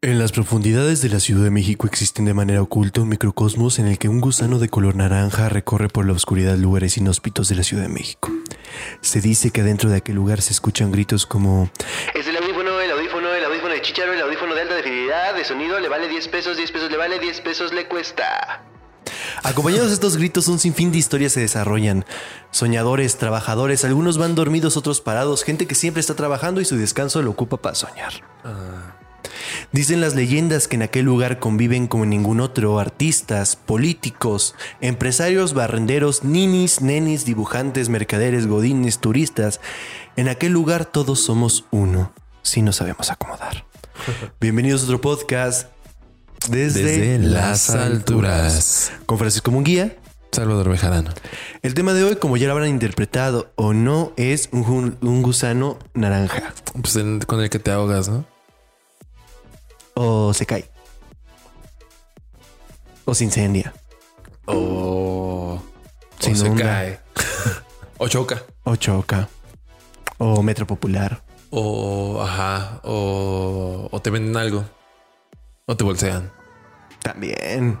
En las profundidades de la Ciudad de México existen de manera oculta un microcosmos en el que un gusano de color naranja recorre por la oscuridad lugares inhóspitos de la Ciudad de México. Se dice que adentro de aquel lugar se escuchan gritos como Es el audífono, el audífono, el audífono de Chicharo, el audífono de alta definidad, de sonido, le vale 10 pesos, 10 pesos le vale, 10 pesos le cuesta. Acompañados de estos gritos, un sinfín de historias se desarrollan. Soñadores, trabajadores, algunos van dormidos, otros parados, gente que siempre está trabajando y su descanso lo ocupa para soñar. Dicen las leyendas que en aquel lugar conviven como en ningún otro artistas, políticos, empresarios, barrenderos, ninis, nenis, dibujantes, mercaderes, godines, turistas. En aquel lugar todos somos uno, si nos sabemos acomodar. Bienvenidos a otro podcast desde, Desde las alturas. con Francisco Munguía. Salvador Bejarano. El tema de hoy, como ya lo habrán interpretado o no, es un, gu- un gusano naranja. Pues el- con el que te ahogas, ¿no? O se cae. O se incendia. O, Se o se cae. o choca. O choca. O metro popular. O, ajá. O, o te venden algo. O te bolsean. También.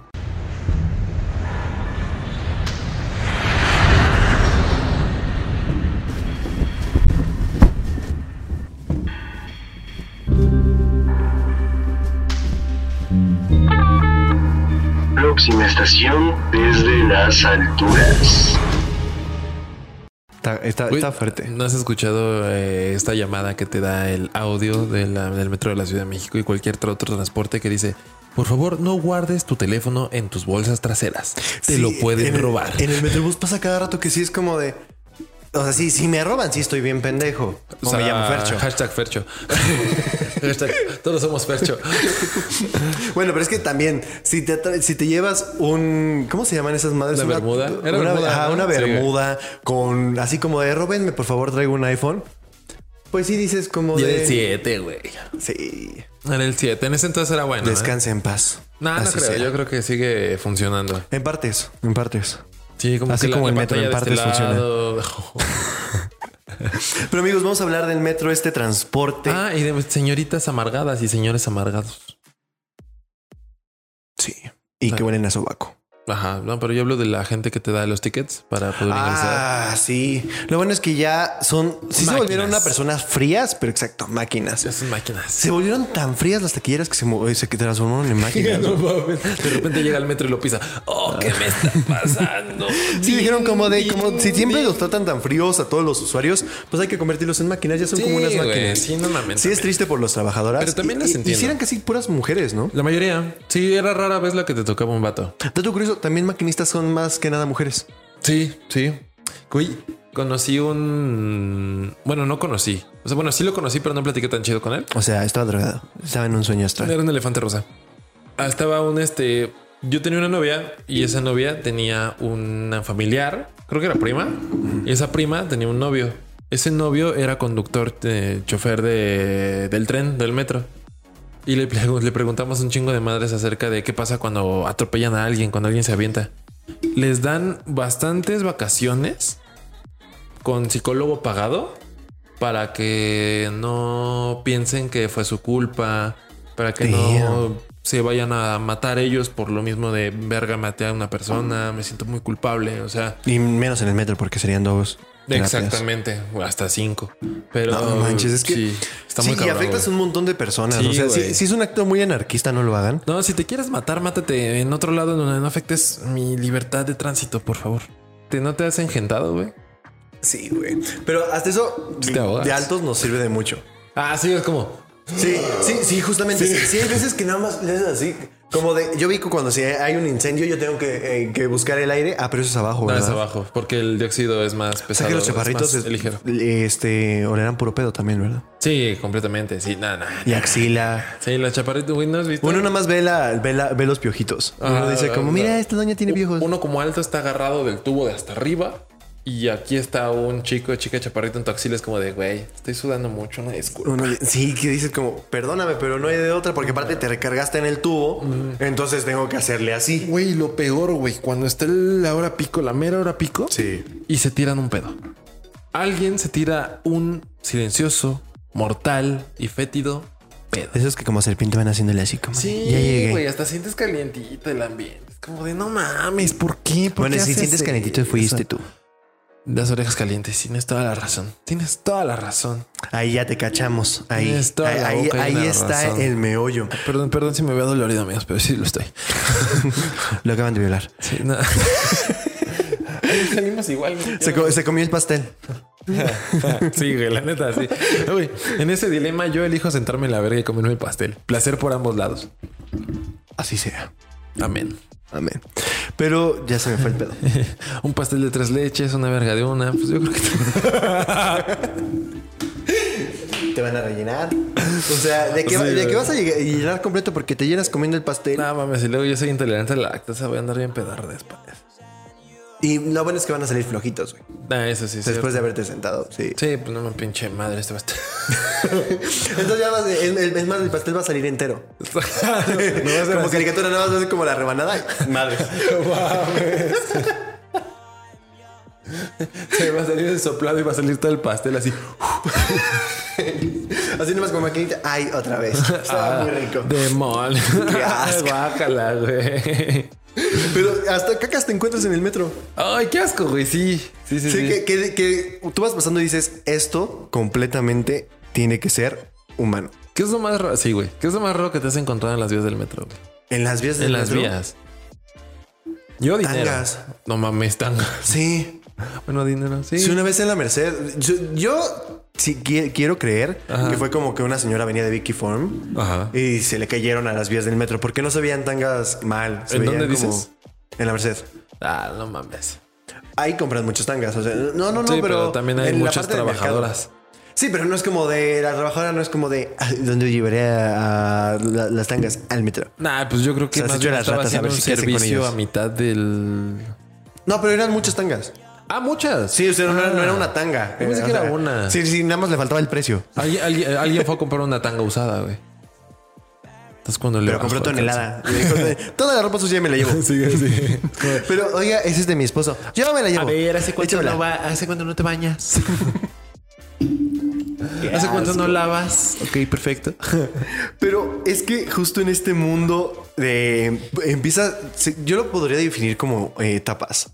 Próxima estación desde las alturas. Está, está- Güey, está fuerte. ¿No has escuchado eh, esta llamada que te da el audio de la- del metro de la Ciudad de México y cualquier otro, otro transporte que dice, por favor, no guardes tu teléfono en tus bolsas traseras. Te Sí, lo pueden en el- robar. En el metrobús pasa cada rato que sí es como de. O sea, sí, si me roban, sí estoy bien pendejo. O, O sea, me llamo Fercho. Hashtag Fercho. hashtag, todos somos Fercho. Bueno, pero es que también, si te, si te llevas un. ¿Cómo se llaman esas madres? ¿Una bermuda? Una, bermuda, ajá, ¿no? una Sí. bermuda con. Así como de Robenme, por favor, traigo un iPhone. Pues sí dices como Y de. el 7, güey. Sí. Era el 7. En ese entonces era bueno. ¿eh? Descanse en paz. No, no creo. sea. Yo creo que sigue funcionando. En partes, en partes. Sí, como Así que la- como el la metro, en partes este lado. Pero amigos, vamos a hablar del metro, este transporte. ah, y de señoritas amargadas y señores amargados. Sí. Y que huelen a sobaco. Ajá, no, pero yo hablo de la gente que te da los tickets para poder ingresar. Ah, sí. Lo bueno es que ya son. Sí se volvieron unas personas frías, pero exacto, máquinas. Esas máquinas. Se volvieron tan frías las taquilleras que se, se transformaron en máquinas. No. De repente llega al metro y lo pisa. Oh, ¿qué me está pasando? Sí, dijeron como de, como si siempre los tratan tan fríos a todos los usuarios, pues hay que convertirlos en máquinas. Ya son Sí, como unas máquinas. sí, no mames, Sí, es triste por los trabajadoras. Pero también Y- las entiendo. Hicieran casi puras mujeres, ¿no? La mayoría. Sí, era rara vez la que te tocaba un vato. Dato curioso, también maquinistas son más que nada mujeres. Sí, sí. Conocí un. Bueno, no conocí. O sea, bueno, sí lo conocí, pero no platiqué tan chido con él. O sea, estaba drogado. Estaba en un sueño astral. Era un elefante rosa. Ah, Estaba un este. Yo tenía una novia y esa novia tenía una familiar, creo que era prima, y esa prima tenía un novio. Ese novio era conductor, eh, chofer de, del tren, del metro. Y le, le preguntamos un chingo de madres acerca de qué pasa cuando atropellan a alguien, cuando alguien se avienta. Les dan bastantes vacaciones con psicólogo pagado para que no piensen que fue su culpa, para que no se vayan a matar ellos por lo mismo de verga, maté a una persona, me siento muy culpable, o sea, Y menos en el metro porque serían dos. terapias. exactamente, hasta cinco. Pero No manches, es que sí, está sí, muy y afectas a un montón de personas. Sí, o sea, si, es un acto muy anarquista, no lo hagan. No, si te quieres matar, mátate en otro lado donde no afectes mi libertad de tránsito, por favor. ¿Te, ¿No te has engentado, güey? Sí, güey. Pero hasta eso de altos nos sirve de mucho. Ah, sí, es como... Sí, sí, sí, justamente. Sí, sí, hay veces que nada más le haces así. Como de, yo vi que cuando si hay un incendio, yo tengo que, eh, que buscar el aire. Ah, pero eso es abajo, No, ¿verdad? es abajo, porque el dióxido es más O pesado. sea que los es chaparritos es- ligero. este olerán puro pedo también, ¿verdad? Sí, completamente. Sí, nada, nada. Y axila. Sí, los chaparritos, güey, ¿no has visto? Uno nada más ve, la, ve, la- ve los piojitos. Uno Ah, dice como, mira, ah. esta doña tiene piojos. Uno como alto está agarrado del tubo de hasta arriba. Y aquí está un chico, chica chaparrito en tu axila. Es como de, güey, estoy sudando mucho, una disculpa. Uno- sí, que dices como, perdóname, pero no hay de otra, porque aparte te recargaste en el tubo, entonces tengo que hacerle así. Güey, lo peor, güey, cuando está la hora pico, la mera hora pico. Sí. y se tiran un pedo. Alguien se tira un silencioso, mortal y fétido pedo. Esos que como serpiente van haciéndole así como. Sí, ya llegué. güey, hasta sientes calientito el ambiente. Es como de no mames, ¿por qué? ¿Por bueno, qué si sientes calentito, eso? fuiste tú. Las orejas calientes, tienes toda la razón. Tienes toda la razón. Ahí ya te cachamos. Ahí, ahí, la ahí, está razón. el meollo. Perdón, perdón si me veo dolorido, amigos, pero sí lo estoy. Lo acaban de violar. Sí, no. Salimos igual. Se, co- se comió el pastel. Sí, güey, la neta, sí. En ese dilema yo elijo sentarme en la verga y comerme el pastel. Placer por ambos lados. Así sea. Amén. Amén. Pero ya se me fue el pedo. Un pastel de tres leches, una verga de una. Pues yo creo que... Te van a rellenar. O sea, ¿de qué, Sí, va- de güey. qué vas a llenar completo? Porque te llenas comiendo el pastel. No mames, y luego yo soy intolerante a la lactosa. Voy a andar bien pedar después. Y lo bueno es que van a salir flojitos, güey. Ah, eso sí, sí. Después de haberte sentado. Sí. Sí, pues no me pinche madre este pastel. Entonces ya vas, es más, el pastel va a salir entero. No va a ser como así. caricatura, nada más va a ser como la rebanada. Madre. Se va a salir el soplado y va a salir todo el pastel así. Así nomás como maquinita. Ay, otra vez. Estaba muy rico. Demonio. Qué asco. Guácala, güey. Pero hasta cacas te encuentras en el metro. Ay, qué asco, güey. Sí, sí, sí. Sí, sí. Que, que- que tú vas pasando y dices, esto completamente tiene que ser humano. ¿Qué es lo más raro? Sí, güey. ¿Qué es lo más raro que te has encontrado en las vías del metro, güey? En las vías del En las metro. vías. Yo dinero. Tangas. No mames, tangas. Sí. Bueno, dinero, sí. Sí, una vez en la Merced. Yo, yo sí qui- quiero creer Ajá. que fue como que una señora venía de Vicky Form Ajá. y se le cayeron a las vías del metro porque no se veían tangas mal. Se ¿En veían dónde como- dices? En la Merced. Ah, no mames. Ahí compran muchas tangas. O sea, no, no, no, sí, pero, pero, también hay en la muchas parte del mercado. trabajadoras. Sí, pero no es como de la trabajadora, no es como de "Ah, dónde llevaré a, a la- las tangas al metro. Nah, pues yo creo que O sea, más has hecho bien las estaba ratas a haciendo ver un si qué hacen con servicio ellos. a mitad del... No, pero eran muchas tangas. Ah, muchas. Sí, o sea, no, era, no era Ah. una tanga. Yo pensé Eh, que era sea, una. Sí, sí, nada más le faltaba el precio. Alguien, alguien- alguien fue a comprar una tanga usada, güey. Entonces cuando le Pero bajó compró el tonelada. Le Toda la ropa sucia me la llevo. calzón. Sí, sí. Pero, oiga, ese es de mi esposo. Yo me la llevo. ¿hace Échamela. va, ¿hace cuánto no te bañas? ¿Hace cuánto no lavas? Ok, perfecto. Pero es que justo en este mundo de empieza, yo lo podría definir como eh, etapas.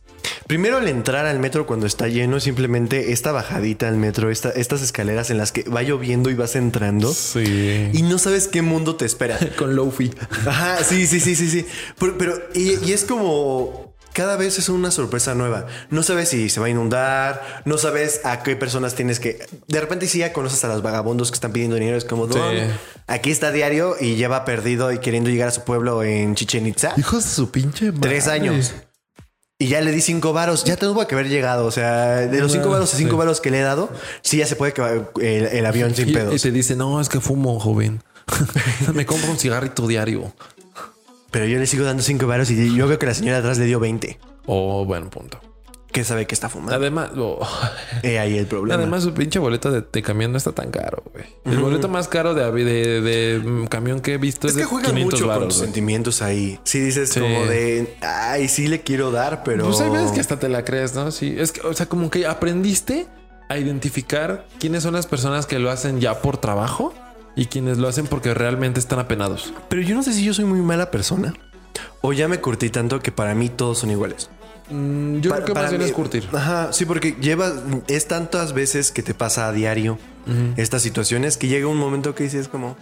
Primero al entrar al metro cuando está lleno, simplemente esta bajadita al metro, esta- estas escaleras en las que va lloviendo y vas entrando Sí. y no sabes qué mundo te espera. Con Lofi. Ajá, sí, sí, sí, sí, sí. Pero, pero- y, y es como cada vez es una sorpresa nueva. No sabes si se va a inundar, no sabes a qué personas tienes que. De repente, sí, ya conoces a los vagabundos que están pidiendo dinero. Es como, Sí. "Don, aquí está diario y lleva perdido y queriendo llegar a su pueblo en Chichen Itza. Hijos de su pinche madre. Tres años. Y ya le di cinco varos. Ya tuvo que haber llegado. O sea, de los cinco varos a cinco varos que le he dado, sí ya se puede que va el, el avión sin Y, y pedos. te dice, no, es que fumo, joven. Me compro un cigarrito diario. Pero yo le sigo dando cinco varos y yo veo que la señora atrás le dio 20. Oh, buen punto. Que sabe que está fumando. Además, oh, He ahí el problema. además su pinche boleto de, de camión no está tan caro, güey. El boleto más caro de, de, de, mm, camión que he visto es, es que de juegan 500 mucho con varos, tus sentimientos ahí. Sí dices Sí. como de, ay, sí le quiero dar, pero... Pues hay veces que hasta te la crees, ¿no? Sí, es que, o sea, como que aprendiste a identificar quiénes son las personas que lo hacen ya por trabajo y quienes lo hacen porque realmente están apenados. Pero yo no sé si yo soy muy mala persona o ya me curtí tanto que para mí todos son iguales. Mm, yo Pa- creo que más bien es curtir. Ajá, sí, porque llevas, es tantas veces que te pasa a diario estas situaciones que llega un momento que dices como,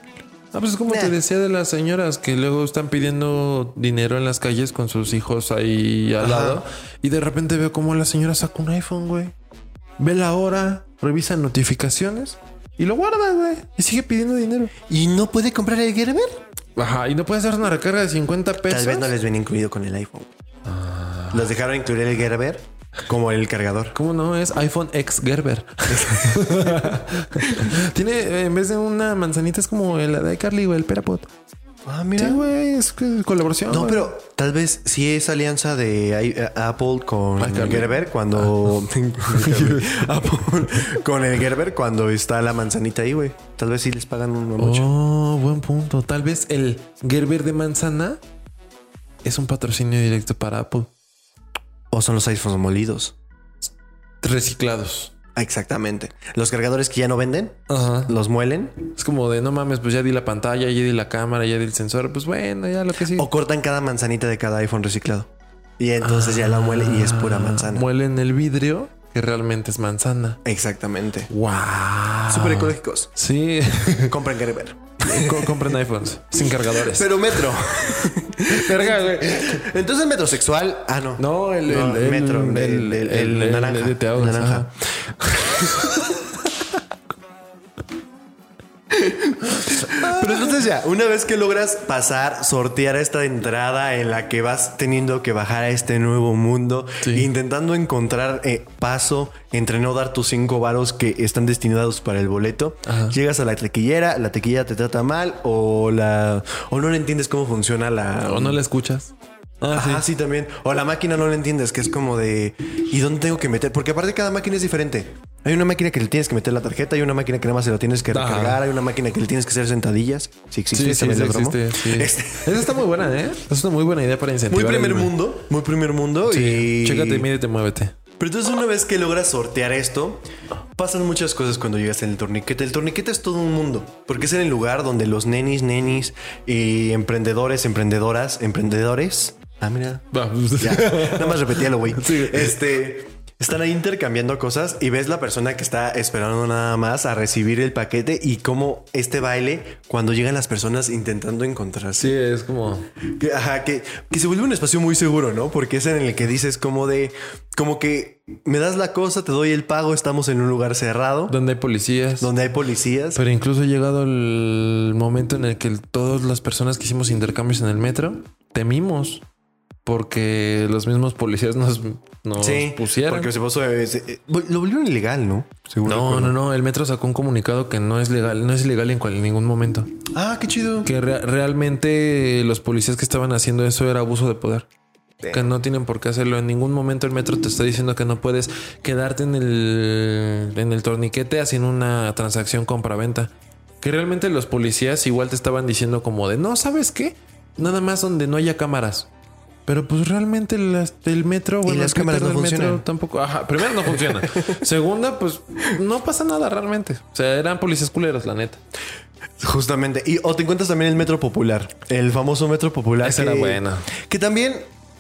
Ah, pues es como Nah. te decía de las señoras que luego están pidiendo dinero en las calles con sus hijos ahí al Ajá. lado y de repente veo como la señora saca un iPhone, güey. Ve la hora, revisa notificaciones y lo guarda, güey. Y sigue pidiendo dinero. ¿y no puede comprar el Gerber? Ajá, y no puede hacer una recarga de 50 pesos. Tal vez no les ven incluido con el iPhone. Ah. Los dejaron incluir el Gerber como el cargador. ¿Cómo no? Es iPhone X Gerber. Tiene, en vez de una manzanita, es como la de Carly, güey, el Perapod. Ah, Sí, güey, es que colaboración. No, güey. pero tal vez sí es alianza de eh, Apple con Ah. Gerber cuando Apple con el Gerber cuando está la manzanita ahí, güey. Tal vez sí les pagan un mucho. Oh, buen punto. Tal vez el Gerber de manzana es un patrocinio directo para Apple. O son los iPhones molidos. Reciclados. Exactamente. Los cargadores que ya no venden, Ajá. los muelen Es como de no mames, pues ya di la pantalla, ya di la cámara, ya di el sensor. Pues bueno, ya lo que sí. o cortan cada manzanita de cada iPhone reciclado. Y entonces ya la muele y es pura manzana. Muelen el vidrio que realmente es manzana. Exactamente. Wow. Súper ecológicos. Sí. Compren Gerber. Co- compren iPhones sin cargadores. Pero metro. Verga, güey. Entonces metrosexual. Ah, no. No, el, No, el, el- metro, el, el- el- el- el naranja, de Teados, naranja. Pero entonces ya, una vez que logras pasar, sortear esta entrada en la que vas teniendo que bajar a este nuevo mundo, Sí. intentando encontrar eh, paso entre no dar tus cinco varos que están destinados para el boleto, Ajá. llegas a la tequillera, la tequillera te trata mal o la o no le entiendes cómo funciona la O no la escuchas. Ah, sí. Ajá, sí. también. O la máquina no la entiendes, que es como de ¿y dónde tengo que meter? Porque aparte cada máquina es diferente. Hay una máquina que le tienes que meter la tarjeta, hay una máquina que nada más se la tienes que Ajá. recargar, hay una máquina que le tienes que hacer sentadillas. Si existe, Sí, sí, sí, lo existe, sí. Este, Esa está muy buena, ¿eh? Es una muy buena idea para incentivar. muy primer el- mundo, muy primer mundo Sí. y Chécate, mídete, muévete. Pero entonces una vez que logras sortear esto, pasan muchas cosas cuando llegas en el torniquete. El torniquete es todo un mundo, porque es en el lugar donde los nenis, nenis y emprendedores, emprendedoras, emprendedores. Ah, mira. Va. Ya, nada más repetíalo, güey. Sí. Este están ahí intercambiando cosas y ves la persona que está esperando nada más a recibir el paquete y cómo este baile cuando llegan las personas intentando encontrarse. Sí, es como. Que, ajá, que, que se vuelve un espacio muy seguro, ¿no? Porque es en el que dices como de, como que me das la cosa, te doy el pago, estamos en un lugar cerrado, Donde hay policías. donde hay policías. Pero incluso ha llegado el momento en el que todas las personas que hicimos intercambios en el metro temimos porque los mismos policías nos, nos sí, pusieron. porque se puso, se- lo volvieron ilegal, ¿no? Seguro No, recuerdo. no, no. El metro sacó un comunicado que no es legal, no es ilegal en, cual- en ningún momento. Ah, qué chido. Que re- realmente los policías que estaban haciendo eso era abuso de poder. Que no tienen por qué hacerlo. En ningún momento el metro te está diciendo que no puedes quedarte en el, en el torniquete haciendo una transacción compra-venta. Que realmente los policías igual te estaban diciendo como de, no, ¿sabes qué? Nada más donde no haya cámaras. Pero pues realmente las- el metro, bueno, las el Twitter cámaras no funcionan. tampoco. Ajá, primero no funciona. Segunda, pues no pasa nada realmente. O sea, eran policías culeros, la neta. Justamente. Y o te encuentras también el metro popular, el famoso metro popular. Esa era buena. Que también,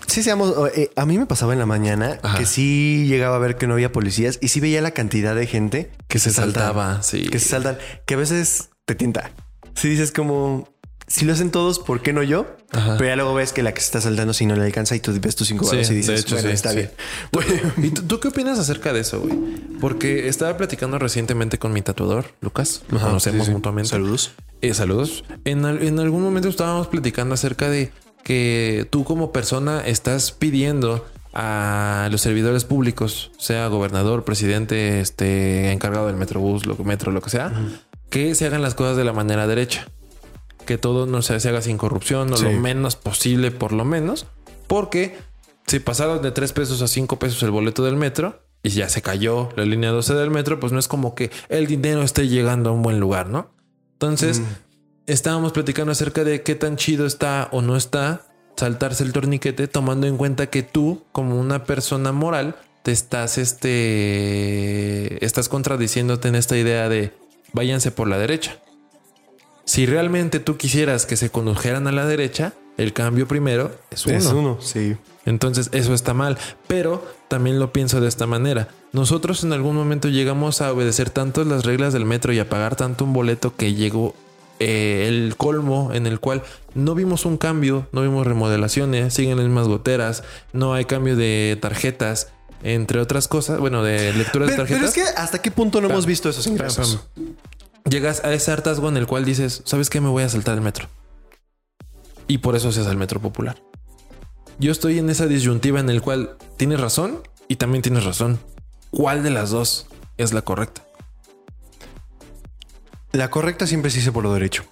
sí seamos, eh, a mí me pasaba en la mañana Ajá. que sí llegaba a ver que no había policías y sí veía la cantidad de gente que se, saltaba. saltaba, sí. Que se saltan, que a veces te tienta. Si dices como, si lo hacen todos, ¿por qué no yo? Ajá. Pero ya luego ves que la que se está saltando si no le alcanza y tú ves tus cinco Sí, y de dices, hecho, bueno, sí, está sí. bien. ¿Y tú, tú qué opinas acerca de eso, güey? Porque estaba platicando recientemente con mi tatuador, Lucas. Ajá, conocemos mutuamente. Saludos. Eh, saludos. En, al- en algún momento estábamos platicando acerca de que tú como persona estás pidiendo a los servidores públicos, sea gobernador, presidente, este encargado del metrobús, lo, metro, lo que sea, que se hagan las cosas de la manera derecha. Que todo no se, haga sin corrupción o Sí. lo menos posible, por lo menos. Porque si pasaron de 3 pesos a 5 pesos el boleto del metro y ya se cayó la línea 12 del metro, pues no es como que el dinero esté llegando a un buen lugar, ¿no? Entonces, Mm. estábamos platicando acerca de qué tan chido está o no está saltarse el torniquete, tomando en cuenta que tú, como una persona moral, te estás, este, estás contradiciéndote en esta idea de váyanse por la derecha. Si realmente tú quisieras que se condujeran a la derecha, el cambio primero es uno. Es uno, sí. Entonces eso está mal, pero también lo pienso de esta manera. Nosotros en algún momento llegamos a obedecer tanto las reglas del metro y a pagar tanto un boleto que llegó eh, el colmo en el cual no vimos un cambio, no vimos remodelaciones, siguen las mismas goteras, no hay cambio de tarjetas, entre otras cosas, bueno, de lecturas de Pero, pero tarjetas. es que hasta qué punto no hemos visto esos ingresos. Llegas a ese hartazgo en el cual dices, ¿sabes qué? Me voy a saltar el metro. Y por eso se hace el metro popular. Yo estoy en esa disyuntiva en el cual tienes razón y también tienes razón. ¿Cuál de las dos es la correcta? La correcta siempre se hizo por lo derecho.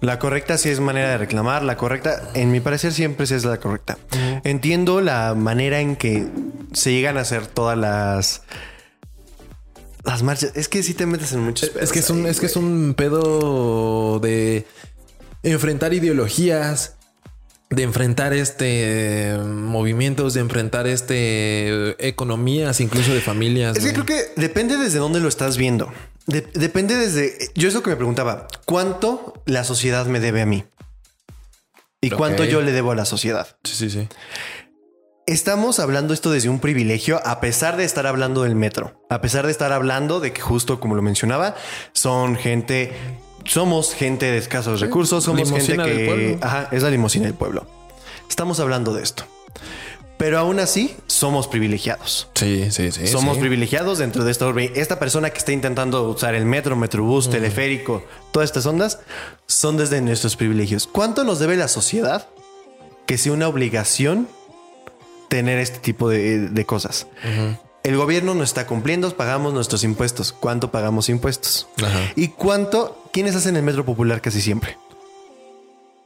La correcta sí es manera de reclamar. La correcta, en mi parecer, siempre sí es la correcta. Entiendo la manera en que se llegan a hacer todas las las marchas. Es que sí te metes en muchos. Es que es un, pedos es que es un pedo de enfrentar ideologías, de enfrentar este eh, movimientos, de enfrentar este eh, economías, incluso de familias. Es que güey. creo que depende desde dónde lo estás viendo. De- depende desde. Yo es lo que me preguntaba: ¿cuánto la sociedad me debe a mí? ¿Y cuánto yo le debo a la sociedad? Sí, sí, sí. Estamos hablando esto desde un privilegio, a pesar de estar hablando del metro, a pesar de estar hablando de que justo como lo mencionaba, son gente, somos gente de escasos recursos, somos gente Limosina que, ajá, es la limosina del pueblo. Estamos hablando de esto, pero aún así somos privilegiados. Sí, sí, sí. Somos sí. privilegiados dentro de esto. Esta persona que está intentando usar el metro, metrobús, teleférico, todas estas ondas, son desde nuestros privilegios. ¿Cuánto nos debe la sociedad que sea una obligación tener este tipo de, de cosas? El gobierno no está cumpliendo, pagamos nuestros impuestos. ¿Cuánto pagamos impuestos? Ajá. ¿Y cuánto? ¿Quiénes hacen el metro popular casi siempre?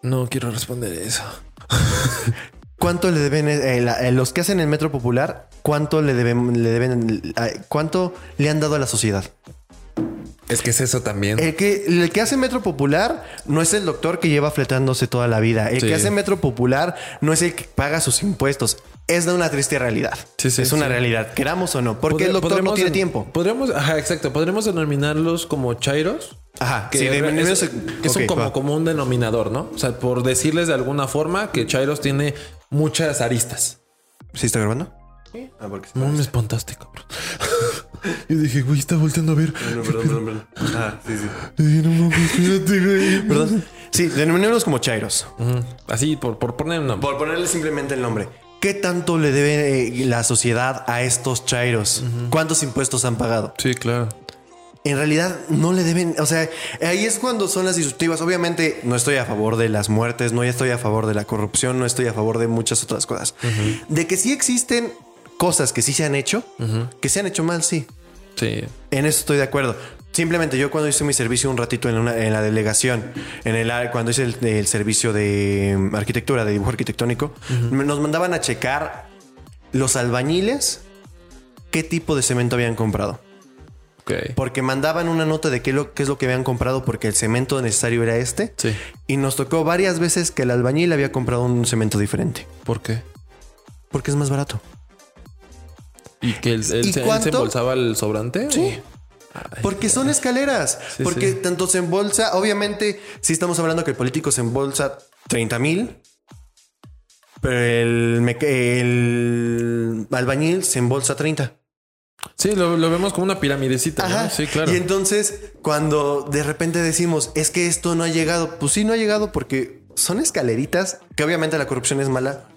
No quiero responder eso. ¿Cuánto le deben eh, la- eh, los que hacen el metro popular? ¿Cuánto le deben, le deben, eh, cuánto le han dado a la sociedad? Es que es eso también. El que, el que hace Metro Popular no es el doctor que lleva fletándose toda la vida. El Sí. que hace Metro Popular no es el que paga sus impuestos. Es de una triste realidad. Sí, sí, es una sí. realidad, queramos o no. Porque el doctor no tiene en- tiempo. Podríamos, ajá, exacto. Podríamos denominarlos como chairos. Ajá. Que, sí, es, un como, como un denominador, ¿no? O sea, por decirles de alguna forma que Chairos tiene muchas aristas. ¿Sí está grabando? Ah, porque No me espantaste, cabrón. Yo dije, güey, está volteando a ver. No, perdón, perdón, perdón. Ah, sí, sí. No mames, espérate, güey. Perdón. Sí, denominémoslos como chairos. Así, por, por poner un nombre. Por ponerle simplemente el nombre. ¿Qué tanto le debe eh, la sociedad a estos chairos? ¿Cuántos impuestos han pagado? Sí, claro. en realidad no le deben, o sea, ahí es cuando son las disruptivas. Obviamente no estoy a favor de las muertes, no estoy a favor de la corrupción, no estoy a favor de muchas otras cosas. De que sí existen cosas que sí se han hecho, que se han hecho mal, sí. Sí. En eso estoy de acuerdo. Simplemente yo cuando hice mi servicio un ratito en, una- en la delegación, en el cuando hice el, el servicio de mm, arquitectura, de dibujo arquitectónico, nos mandaban a checar los albañiles qué tipo de cemento habían comprado. Ok. Porque mandaban una nota de qué, lo, qué es lo que habían comprado porque el cemento necesario era este. Sí. Y nos tocó varias veces que el albañil había comprado un cemento diferente. ¿Por qué? Porque es más barato. ¿Y que él, él ¿Y se, él cuánto? se embolsaba el sobrante? Sí. Porque son escaleras. Sí, porque sí. tanto se embolsa, obviamente, si estamos hablando que el político se embolsa 30 mil, pero el, albañil se embolsa 30. Sí, lo, lo vemos como una piramidecita, ¿no? Sí, claro. Y entonces, cuando de repente decimos, es que esto no ha llegado, pues sí, no ha llegado porque son escaleritas, que obviamente la corrupción es mala.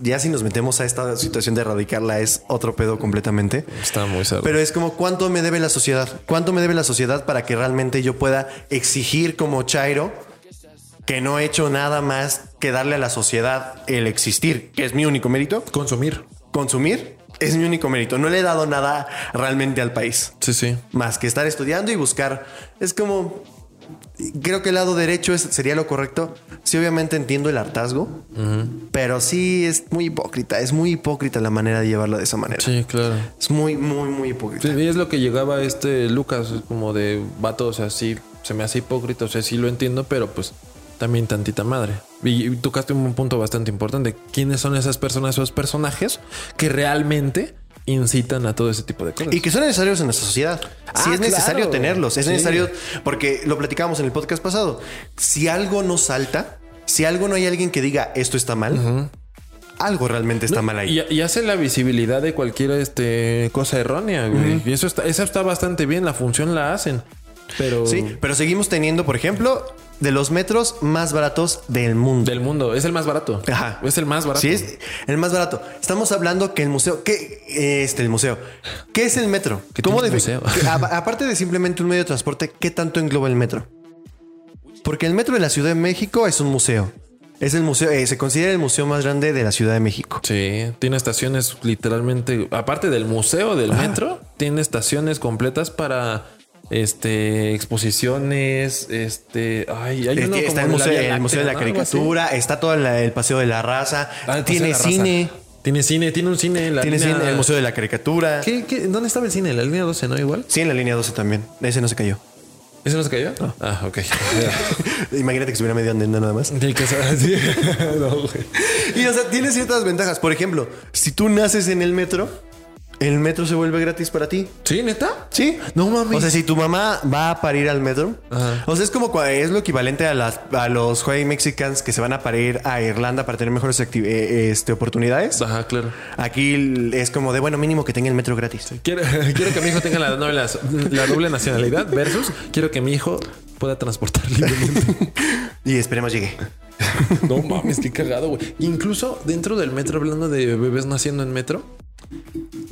Ya si nos metemos a esta situación de erradicarla es otro pedo completamente. Está muy cerdo. Pero es como cuánto me debe la sociedad, cuánto me debe la sociedad para que realmente yo pueda exigir como Chairo que no he hecho nada más que darle a la sociedad el existir, que es mi único mérito. Consumir. Consumir es mi único mérito. No le he dado nada realmente al país Sí, sí. más que estar estudiando y buscar. Es como creo que el lado derecho es- sería lo correcto. Sí, obviamente entiendo el hartazgo, pero sí es muy hipócrita. Es muy hipócrita la manera de llevarlo de esa manera. Sí, claro. Es muy, muy, muy hipócrita. Sí, y es lo que llegaba este Lucas, como de vato, o sea, sí, se me hace hipócrita, o sea, sí lo entiendo, pero pues también tantita madre. Y, y tocaste un punto bastante importante. ¿Quiénes son esas personas, esos personajes que realmente incitan a todo ese tipo de cosas? Y que son necesarios en nuestra sociedad. Ah, sí es necesario claro. tenerlos. Es Sí. necesario porque lo platicábamos en el podcast pasado. Si algo no salta, si algo no hay alguien que diga esto está mal, algo realmente está mal ahí. Y, y hace la visibilidad de cualquier este, cosa errónea, güey. Y eso está, eso está bastante bien, la función la hacen. Pero Sí, pero seguimos teniendo, por ejemplo, de los metros más baratos del mundo. del mundo, es el más barato. Ajá. Es el más barato. Sí, es el más barato. Estamos hablando que el museo, ¿qué este el museo? ¿Qué es el metro? ¿Qué ¿Cómo defi- museo? que a- aparte de simplemente un medio de transporte, ¿qué tanto engloba el metro? Porque el metro de la Ciudad de México es un museo. Es el museo, eh, se considera el museo más grande de la Ciudad de México. Sí, tiene estaciones literalmente, aparte del museo del metro, tiene estaciones completas para este exposiciones, este, ay, hay Es uno que como está el museo, Vía el museo de la ¿no? Así. caricatura, está todo la- el paseo de la raza, Ah, tiene la Raza. cine, Tiene cine, tiene un cine la tiene línea- cine, el museo de la caricatura. ¿Qué, qué? ¿Dónde estaba el cine? En la línea 12, ¿no? Igual. Sí, en la línea 12 también. Ese no se cayó. ¿Eso no se cayó? Ah, ok. Imagínate que estuviera medio andando nada más. Que se- sí. No, güey. Y o sea, tiene ciertas ventajas. Por ejemplo, si tú naces en el metro, el metro se vuelve gratis para ti. ¿Sí, neta? Sí. No mames. O sea, si tu mamá va a parir al metro, Ajá. o sea, es como es lo equivalente a, las, a los White Mexicans que se van a parir a Irlanda para tener mejores eh, este, oportunidades. Ajá, claro. Aquí es como de, bueno, mínimo que tenga el metro gratis. Quiero, quiero que mi hijo tenga la doble, la doble nacionalidad versus quiero que mi hijo pueda transportar libremente. Y esperemos llegue. No mames, qué cagado, güey. Incluso dentro del metro, hablando de bebés naciendo en metro,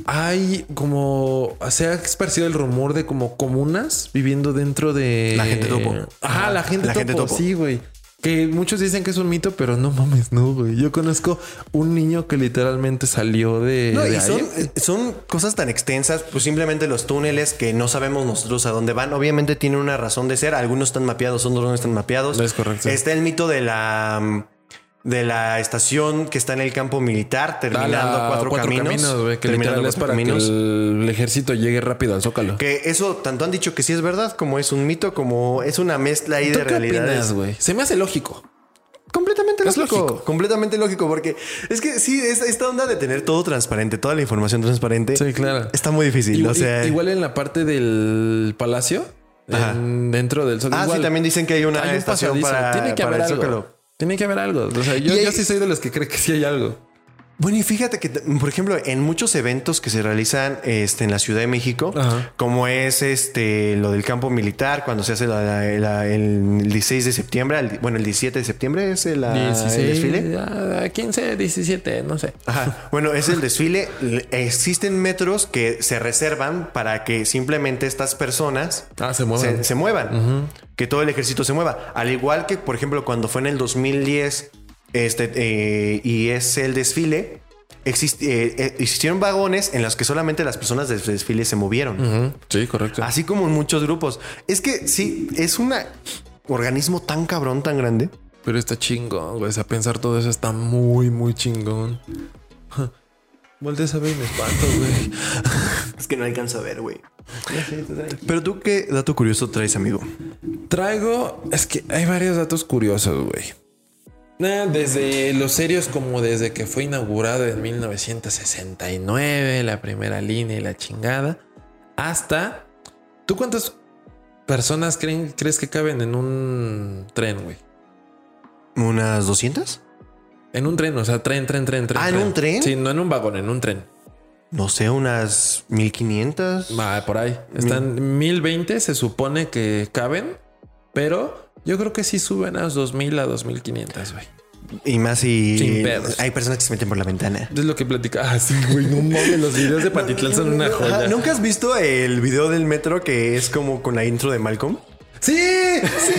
hay como se ha esparcido el rumor de como comunas viviendo dentro de La gente topo. Ajá, la gente La topo. gente topo. Sí, güey. Que muchos dicen que es un mito, pero no mames, no, güey. Yo conozco un niño que literalmente salió de. No, de y son, eh, son cosas tan extensas, pues simplemente los túneles que no sabemos nosotros a dónde van. Obviamente tienen una razón de ser. Algunos están mapeados, otros no están mapeados. Es correcto. Está el mito de la mm, de la estación que está en el campo militar, terminando la- cuatro, caminos. güey, que terminando es cuatro para caminos. que el, el ejército llegue rápido al zócalo. Que eso tanto han dicho que sí es verdad, como es un mito, como es una mezcla ahí ¿Tú de qué realidades. opinas? Se me hace lógico. Completamente Es lógico. Completamente lógico, porque es que sí, es- esta onda de tener todo transparente, toda la información transparente, Sí, claro. está muy difícil. Igual, o sea, igual en la parte del palacio, en- dentro del zócalo. ah, igual, sí, también dicen que hay una hay estación para, Tiene que para haber el algo. Tiene que haber algo. O sea, yo, hay- yo sí soy de los que cree que sí hay algo. Bueno, y fíjate que, por ejemplo, en muchos eventos que se realizan este, en la Ciudad de México, Ajá. como es este lo del campo militar, cuando se hace la- la- la- el 16 de septiembre, el- bueno, el 17 de septiembre es el, la- el desfile. ah, 15, 17, no sé. Ajá. Bueno, es el desfile. Existen metros que se reservan para que simplemente estas personas Ah, se muevan. se, se muevan. Que todo el ejército se mueva. Al igual que, por ejemplo, cuando fue en el 2010 este, eh, y es el desfile, exist- eh, eh, existieron vagones en los que solamente las personas del desfile se movieron. Sí, correcto. Así como en muchos grupos. Es que sí, es un organismo tan cabrón, tan grande. Pero está chingón, güey. O sea, pensar todo eso está muy, muy chingón. Volteas a ver y me espanto, güey. Es que no alcanzo a ver, güey. Pero tú, ¿qué dato curioso traes, amigo? Traigo, es que hay varios datos curiosos, güey. Desde los serios como desde que fue inaugurado en 1969, la primera línea y la chingada, hasta... ¿Tú cuántas personas creen, crees que caben en un tren, güey? ¿Unas 200? En un tren, o sea, tren, tren, tren, tren. Ah, ¿en un tren? Sí, no en un vagón, en un tren. No sé, unas 1500. Va, por ahí. Están 1020, se supone que caben, pero yo creo que sí suben a los 2000 a 2500, güey. Y más si Sin pedos. hay personas que se meten por la ventana. Es lo que platica. Ah, sí, güey, no mames, los videos de Patitlán son una joya. Ajá, ¿Nunca has visto el video del metro que es como con la intro de Malcolm? Sí, sí.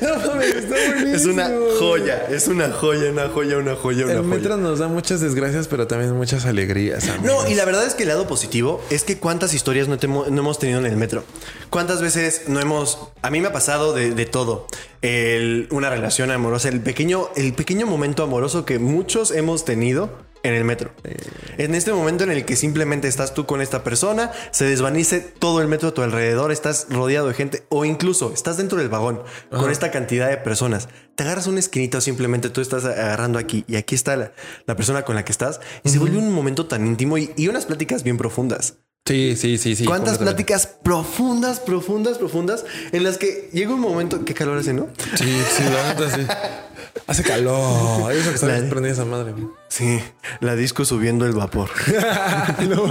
No mames, está buenísimo. Es una joya, es una joya, una joya, una joya, una El joya. metro nos da muchas desgracias, pero también muchas alegrías. amigos. No, y la verdad es que el lado positivo es que cuántas historias no, hemos tenido en el metro. ¿Cuántas veces no hemos... A mí me ha pasado de, de todo. El- una relación amorosa, el pequeño, el pequeño momento amoroso que muchos hemos tenido en el metro. En este momento en el que simplemente estás tú con esta persona, se desvanece todo el metro a tu alrededor, estás rodeado de gente o incluso estás dentro del vagón con esta cantidad de personas. Te agarras una esquinita o simplemente tú estás agarrando aquí y aquí está la, la persona con la que estás y se vuelve un momento tan íntimo y, y unas pláticas bien profundas. Sí, sí, sí, sí. ¿Cuántas pláticas profundas, profundas, profundas en las que llega un momento... ¿Qué calor hace, no? Sí, sí, la neta sí. Hace calor. Eso que está prendida esa madre. Sí, la disco subiendo el vapor. No.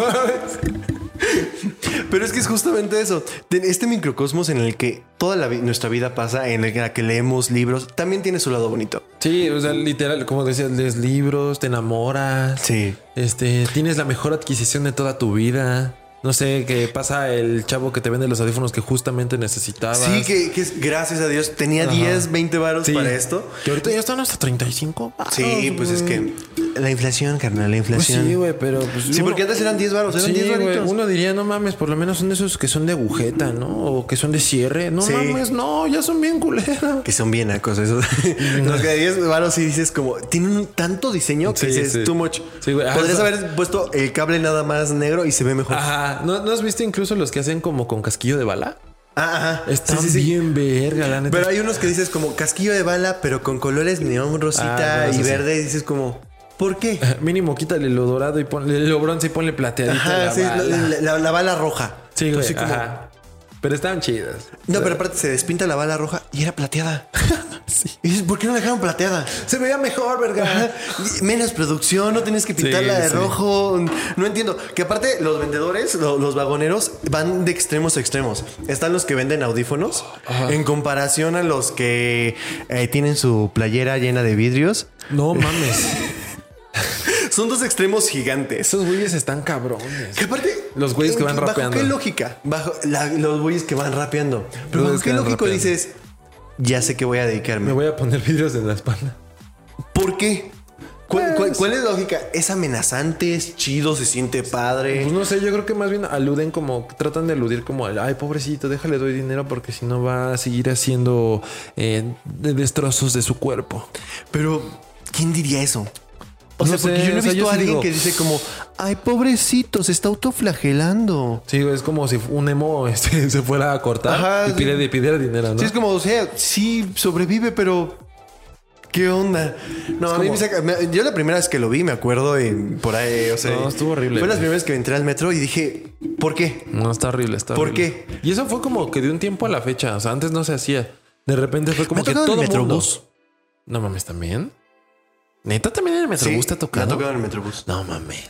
Pero es que es justamente eso. Este microcosmos en el que toda la vi- nuestra vida pasa, en el que leemos libros, también tiene su lado bonito. Sí, o sea, literal, como decías, lees libros, te enamoras. Sí. Este, tienes la mejor adquisición de toda tu vida. No sé, que pasa el chavo que te vende los audífonos que justamente necesitabas. Sí, que, que es- gracias a Dios tenía 10, 20 varos Sí. para esto. Que ahorita ya están hasta 35. Sí, pues es que la inflación, carnal, la Pues inflación. sí, güey, pero pues. Sí, uno- porque antes eran 10 varos, eran Sí, 10 güey, varitos. uno diría, no mames, por lo menos son de esos que son de agujeta, ¿no? O que son de cierre. No Sí. mames, no, ya son bien culeros. Que son bien acos esos. Los que de 10 varos sí dices como, tienen tanto diseño que Sí, dices sí. too much. Sí, güey. Podrías haber puesto el cable nada más negro y se ve mejor. Ajá. ¿No, ¿No has visto incluso los que hacen como con casquillo de bala? Ah, ajá. Están Sí, sí, sí. bien verga, la neta. Pero hay unos que dices como casquillo de bala, pero con colores neón, rosita Ah, no, y verde. Y dices como, ¿por qué? Mínimo quítale lo dorado y ponle lo bronce y ponle plateadito. Ajá, la bala. la, la- la bala roja. Sí, güey. Así como- ajá. Pero estaban chidas. No, pero aparte se despinta la bala roja y era plateada. Y dices, ¿por qué no la dejaron plateada? Se veía mejor, verga. Menos producción, no tienes que pintarla Sí, de sí. rojo. No entiendo. Que aparte, los vendedores, lo- los vagoneros, van de extremos a extremos. Están los que venden audífonos en comparación a los que eh, tienen su playera llena de vidrios. No mames. Son dos extremos gigantes. Esos güeyes están cabrones. Que aparte. Los güeyes que van ¿bajo rapeando. qué lógica? Bajo la- los güeyes que van rapeando. Pero Los bajo güeyes qué lógico rapeando. dices, ya sé que voy a dedicarme. Me voy a poner vidrios en la espalda. ¿Por qué? ¿Cuál, Pues- cuál- cuál es la lógica? ¿Es amenazante? ¿Es chido? ¿Se siente padre? Pues no sé, yo creo que más bien aluden como, tratan de aludir como, al, ay, pobrecito, déjale doy dinero porque si no va a seguir haciendo eh, de- destrozos de su cuerpo. Pero, ¿quién diría eso? O No sea, porque sé, yo no he o sea, visto a sí alguien digo- que dice como, ay, pobrecito, se está autoflagelando. Sí, es como si un emo este, se fuera a cortar Ajá, y sí. pide, pidiera dinero, ¿no? Sí, es como, o sea, sí sobrevive, pero... ¿Qué onda? No, a mí como- me saca- me- Yo la primera vez que lo vi, me acuerdo, en- por ahí, o sea... No, estuvo horrible, Fue las primeras que entré al metro y dije, ¿por qué? No, está horrible, está ¿Por horrible. Y eso fue como que de un tiempo a la fecha. O sea, antes no se hacía. De repente fue como Me que todo el mundo. Metrobús. No mames, también. Neta, también en el Metrobús te ha Me tocado. ha tocado en el Metrobús. No mames.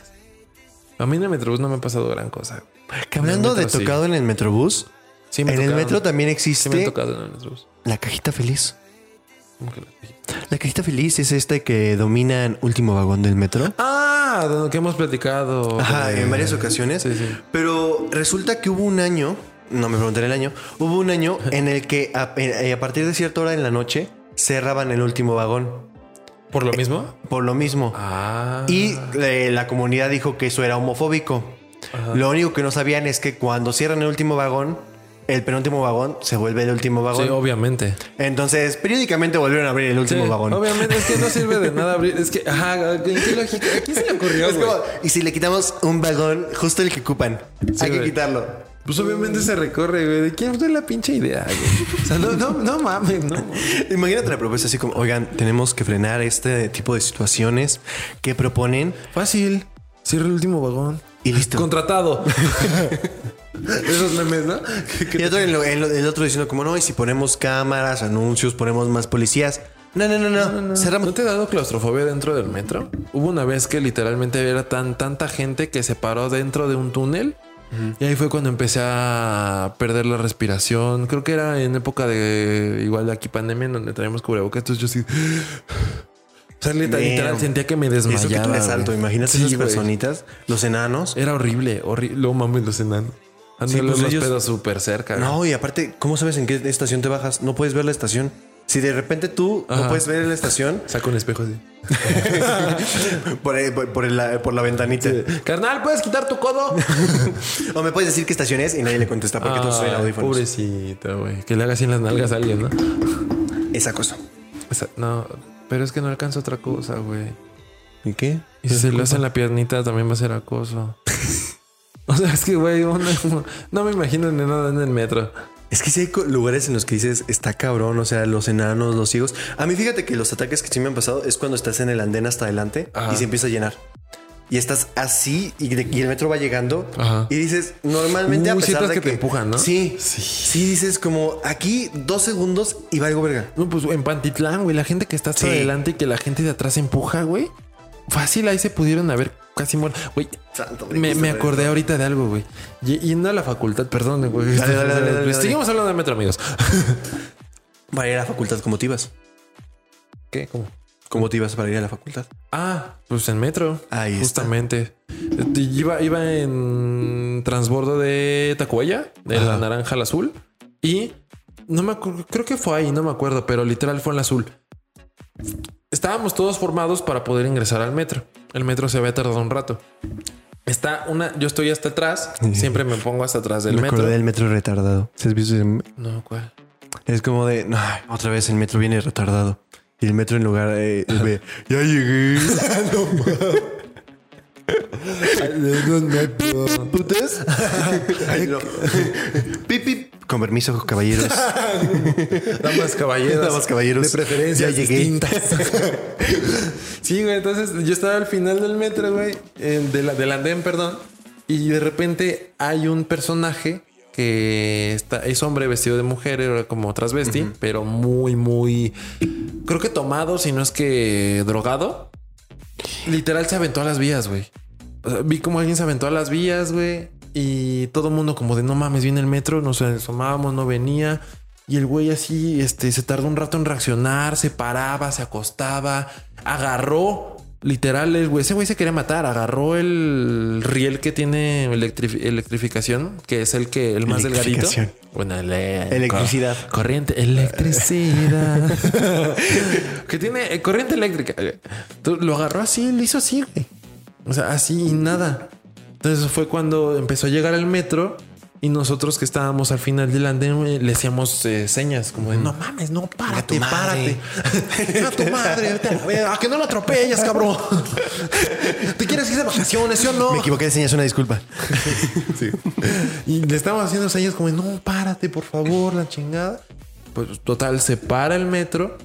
A mí en el Metrobús no me ha pasado gran cosa. Que hablando de metro, sí. tocado en el Metrobús, Sí, me en el metro también Sí, me existe tocado en el Metrobús. la cajita feliz. ¿Cómo que la- La cajita feliz es este que domina en último vagón del metro. Ah, de lo que hemos platicado. Ajá, de- en varias ocasiones. Sí, sí. Pero resulta que hubo un año, no me preguntaré el año, hubo un año en el que a, eh, a partir de cierta hora en la noche cerraban el último vagón. ¿Por lo mismo? Por lo mismo. Ah. Y eh, la comunidad dijo que eso era homofóbico. Lo único que no sabían es que cuando cierran el último vagón, el penúltimo vagón se vuelve el último vagón. Sí, obviamente. Entonces, periódicamente volvieron a abrir el último Sí, vagón. Obviamente, es que no sirve de nada abrir. Es que, ajá, ¿en qué lógica? ¿A quién se le ocurrió? Es como, y si le quitamos un vagón, justo el que ocupan, hay que quitarlo. Pues obviamente se recorre, güey. ¿De quién fue la pinche idea, güey? O sea, no, no, no mames, no. Imagínate la propuesta así como, oigan, tenemos que frenar este tipo de situaciones que proponen Fácil. Cierra el último vagón. y listo. Contratado. Esos memes, ¿no? Y otro, en lo- en lo- el otro diciendo como, no, y si ponemos cámaras, anuncios, ponemos más policías. No, no, no, no, cerramos. ¿No te ha dado claustrofobia dentro del metro? Hubo una vez que literalmente era tan tanta gente que se paró dentro de un túnel. Y ahí fue cuando empecé a perder la respiración. Creo que era en época de igual de aquí pandemia en donde traíamos cubrebocas. Entonces yo sí. O sea, literal, sentía que me Eso que desmayaba. tú eres alto, güey. imagínate Sí, esas güey. personitas, los enanos. Era horrible, horrible. Lo mames los enanos. Sí, Andan pues los ellos- pedos súper cerca. güey. No, y aparte, ¿cómo sabes en qué estación te bajas? No puedes ver la estación. Si de repente tú no Ajá. puedes ver la estación Saca un espejo así. por, por- por el- por la ventanita. Carnal, ¿puedes quitar tu codo? O me puedes decir qué estación es y nadie le contesta porque todos son Ay, audífonos. Pobrecito, güey. Que le haga así en las nalgas a alguien, ¿no? Esa cosa. Esa- no, pero es que no alcanza otra cosa, güey. ¿Y qué? Y si se lo hace en la piernita también va a ser acoso. o sea, es que, güey, no me imagino ni nada en el metro. Es que sí hay lugares en los que dices, está cabrón, o sea, los enanos, los ciegos. A mí fíjate que los ataques que sí me han pasado es cuando estás en el andén hasta adelante Ajá. y se empieza a llenar. Y estás así y, de- y el metro va llegando Ajá. y dices, normalmente a pesar de que te empujan, ¿no? Sí, Sí. sí. dices como aquí dos segundos y valgo verga. No, pues en Pantitlán, güey, la gente que está hasta Sí. adelante y que la gente de atrás empuja, güey. Fácil, ahí se pudieron haber casi muerto. Güey, Santo me, me acordé ahorita de algo, güey. Yendo a la facultad, perdón, güey. Dale, dale, dale, dale, Seguimos hablando de metro, amigos. Para ir a la facultad, ¿cómo te ibas? ¿Qué? ¿Cómo? ¿Cómo te ibas para ir a la facultad? Ah, pues en metro. Ahí está. Justamente. Este, Iba, iba en transbordo de Tacuella, de la naranja al azul. Y no me acuerdo, creo que fue ahí, no me acuerdo, pero literal fue en el azul. Estábamos todos formados para poder ingresar al metro. El metro se había tardado un rato. Está una, yo estoy hasta atrás, siempre me pongo hasta atrás del me metro. acordé del metro retardado. ¿Sí has visto? No, ¿cuál? Es como de, no, otra vez el metro viene retardado. Y el metro en lugar de, de, ya llegué. ¿Putas? Ay, no. Pip, pip. Con permiso, caballeros. Damas caballeros. Damas, caballeros. De preferencia Ya llegué. distintas. sí, güey. Entonces yo estaba al final del metro, güey. eh, de la, del andén, perdón. Y de repente hay un personaje que está, es hombre vestido de mujer, era como transvesti, pero muy, muy. Creo que tomado, si no es que drogado. Literal se aventó a las vías, güey. Vi como alguien se aventó a las vías, güey. Y todo el mundo como de no mames, viene el metro, nos asomábamos, no venía. Y el güey así, este, se tardó un rato en reaccionar, se paraba, se acostaba, agarró, literal, el güey, ese güey se quería matar, agarró el riel que tiene electri- electrificación, que es el que, el más delgadito. Bueno, ele- Electricidad. cor- corriente, electricidad. que tiene eh, corriente eléctrica. Lo agarró así, lo hizo así, güey. O sea, así y nada. Entonces fue cuando empezó a llegar el metro y nosotros que estábamos al final del andén güey, le hacíamos eh, señas como de no mames, no, párate, A párate. A tu madre, a que no lo atropellas, cabrón. ¿Te quieres ir de vacaciones, sí o no? Me equivoqué de señas, una disculpa. Y le estábamos haciendo señas como, no, párate, por favor, la chingada. Pues total, se para el metro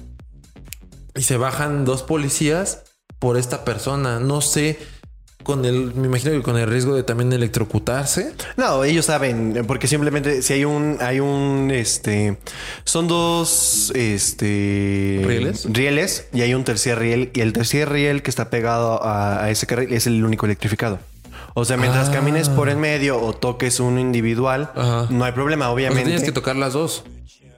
y se bajan dos policías por esta persona. No sé, con el, me imagino que con el riesgo de también electrocutarse. No, ellos saben, porque simplemente si hay un, hay un, este, son dos, este, ¿Rieles? rieles y hay un tercer riel y el tercer riel que está pegado a, a ese carril es el único electrificado. O sea, mientras Ah. camines por el medio o toques uno individual, Ajá. no hay problema, O sea, obviamente. tienes que tocar las dos.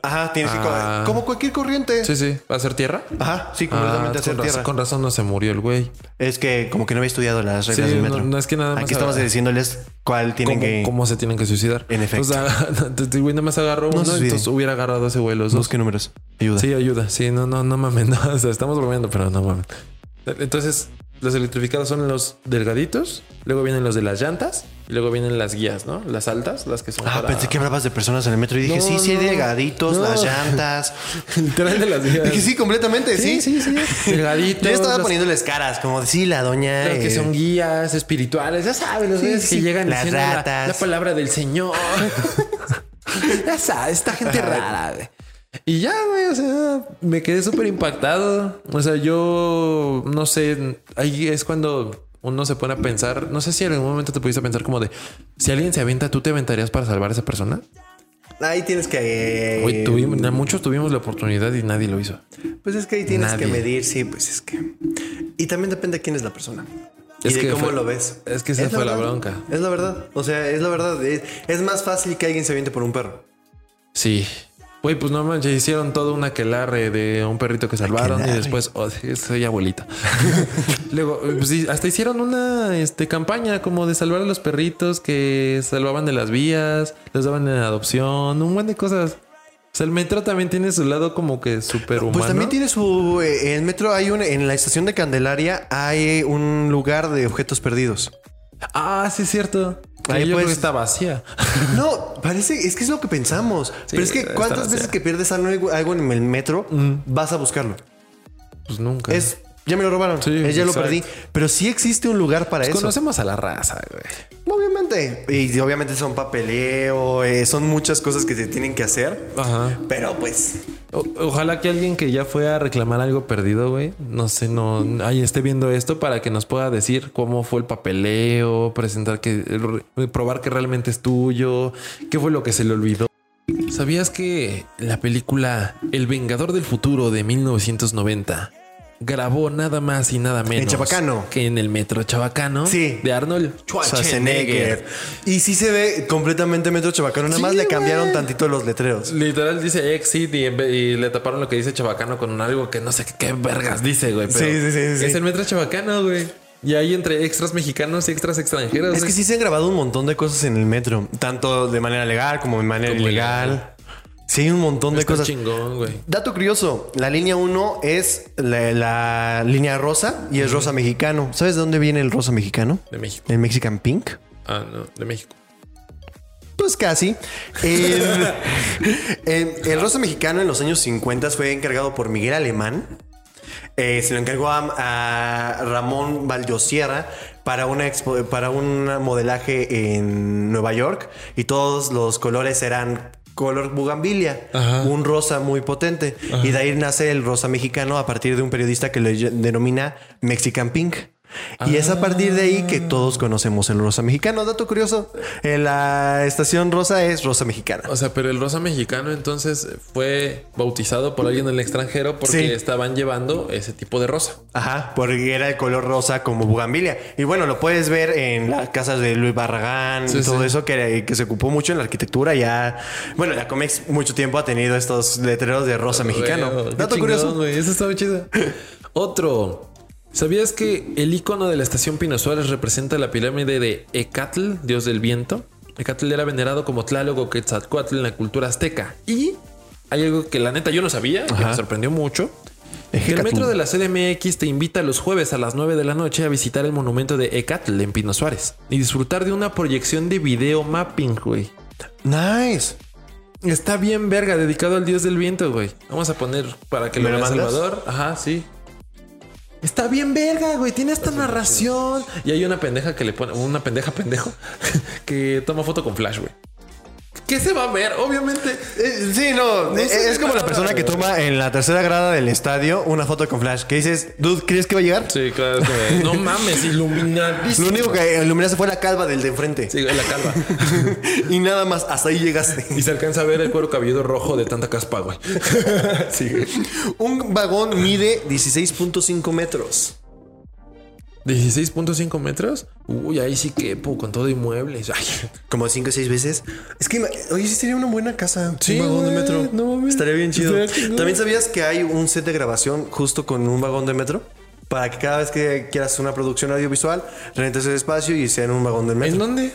Ajá, tienes Ah. que como cualquier corriente. Sí, sí. ¿Va a ser tierra? Ajá, sí, completamente Ah, hacer con, razón, tierra. con razón no se murió el güey. Es que como que no había estudiado las reglas Sí, del no- metro. no es que nada más Aquí estamos diciéndoles cuál tienen ¿Cómo, que cómo se tienen que suicidar? En efecto. O sea, el güey nada más agarró No uno, suicide. entonces hubiera agarrado a ese güey los dos. busque números. Ayuda. Sí, ayuda. Sí, no, no, no mames. No, o sea, estamos bromeando, pero no mames. Entonces, los electrificados son los delgaditos, luego vienen los de las llantas y luego vienen las guías, ¿no? Las altas, las que son. Ah, para- pensé que hablabas de personas en el metro y dije, No, sí, sí, hay no. delgaditos, No. las llantas. Literal de las guías. dije, sí, completamente, sí. Sí, sí, sí. Delgaditos. Yo estaba los- poniéndoles caras, como de, sí, la doña. los que eh, son guías espirituales, ya sabes, los Sí, que llegan Las diciendo la- ratas. La, palabra del Señor. ya sabes, esta gente rara, güey. Y ya, güey, o sea, me quedé súper impactado. O sea, yo no sé, ahí es cuando uno se pone a pensar. No sé si en algún momento te pudiste pensar como de si alguien se avienta, ¿tú te aventarías para salvar a esa persona? Ahí tienes que. Güey, tuvimos, muchos tuvimos la oportunidad y nadie lo hizo. Pues es que ahí tienes Nadie. que medir, sí, pues es que. Y también depende de quién es la persona. Es y de que cómo fue- lo ves. es que esa fue la bronca. Es la verdad. O sea, es la verdad. Es, es más fácil que alguien se aviente por un perro. Sí. Güey, pues no manches, hicieron todo un aquelarre de un perrito que salvaron y después, oh, soy abuelita. Luego, pues sí, hasta hicieron una este, campaña como de salvar a los perritos que salvaban de las vías, los daban en adopción, un buen de cosas. O sea, el metro también tiene su lado como que súper humano. Pues también tiene su. eh, el metro hay un. En la estación de Candelaria hay un lugar de objetos perdidos. Ah, sí, es cierto. Ahí yo creo que está vacía. No, parece, es que es lo que pensamos. Pero es que cuántas veces que pierdes algo, algo en el metro, vas a buscarlo. Pues nunca. Es, ya me lo robaron, Sí, Eh, ya lo perdí. Pero sí existe un lugar para Pues eso. conocemos a la raza, güey. Obviamente. Y obviamente son papeleo, eh, son muchas cosas que se tienen que hacer. Ajá. Pero pues, O- ojalá que alguien que ya fue a reclamar algo perdido, güey, no sé, no, ahí esté viendo esto para que nos pueda decir cómo fue el papeleo, presentar que, probar que realmente es tuyo, qué fue lo que se le olvidó. ¿Sabías que la película El Vengador del Futuro de 1990 grabó nada más y nada menos Chabacano. que en el metro Chabacano Sí. de Arnold Schwarzenegger. Schwarzenegger? Y sí se ve completamente Metro Chabacano. Nada Sí, más le cambiaron tantito los letreros. Literal dice Exit y, en y le taparon lo que dice Chabacano con algo que no sé qué, vergas dice, güey. Sí, sí, sí, sí. Es el metro Chabacano, güey. Y hay entre extras mexicanos y extras extranjeros. Es que sí se han grabado un montón de cosas en el metro, tanto de manera legal como de manera Como ilegal. Sí, un montón de Está cosas. chingón, güey. Dato curioso, la línea 1 es la, la línea rosa y es rosa mexicano. ¿Sabes de dónde viene el rosa mexicano? De México. El Mexican Pink. Ah, no, de México. Pues casi. El, el- el rosa mexicano en los años 50 fue encargado por Miguel Alemán. Eh, se lo encargó a, a Ramón Valdosierra para una expo- para un modelaje en Nueva York y todos los colores eran color bugambilia, Ajá. un rosa muy potente. Y de ahí nace el rosa mexicano a partir de un periodista que le denomina Mexican Pink. Y es a partir de ahí que todos conocemos el rosa mexicano. Dato curioso, la estación rosa es rosa mexicana. O sea, pero el rosa mexicano entonces fue bautizado por alguien en el extranjero porque Sí. estaban llevando ese tipo de rosa. Ajá, porque era el color rosa como bugambilia. Y bueno, lo puedes ver en las casas de Luis Barragán Sí, y todo sí. eso que, que se ocupó mucho en la arquitectura. Ya, bueno, la Comex mucho tiempo ha tenido estos letreros de rosa mexicano. Dato chingón, curioso. güey, Eso está muy chido. Otro. ¿Sabías que el icono de la estación Pino Suárez representa la pirámide de Ecatl, dios del viento? Ecatl era venerado como Tlaloc Quetzalcoatl en la cultura azteca. Y hay algo que la neta yo no sabía, que me sorprendió mucho. Que el metro de la CDMX te invita los jueves a las 9 de la noche a visitar el monumento de Ecatl en Pino Suárez y disfrutar de una proyección de video mapping, güey. Nice. Está bien verga, dedicado al dios del viento, güey. Vamos a poner para que lo ¿Me lo vea? Salvador. Ajá, sí. Está bien verga, güey. Tiene esta narración. Y hay una pendeja que le pone, una pendeja pendejo que toma foto con flash, güey. ¿Qué se va a ver? Obviamente. Eh, sí, no, eh, es como la persona que toma en la tercera grada del estadio una foto con flash. Que dices, dude, ¿crees que va a llegar? Sí, claro. como, no mames, iluminadísimo. Lo único que iluminaste fue la calva del de enfrente. Sí, la calva. y nada más, hasta ahí llegaste. Y se alcanza a ver el cuero cabelludo rojo de tanta caspa, güey. sí, güey. Un vagón mide 16.5 metros. 16.5 metros. Uy, ahí sí quepo con todo y muebles. Ay. Como cinco o seis veces. Es que, oye, sí sería una buena casa. Sí, un vagón de metro. no. Estaría bien chido. Estaría. ¿También sabías que hay un set de grabación justo con un vagón de metro? Para que cada vez que quieras una producción audiovisual, rentes el espacio y sea en un vagón de metro. ¿En dónde?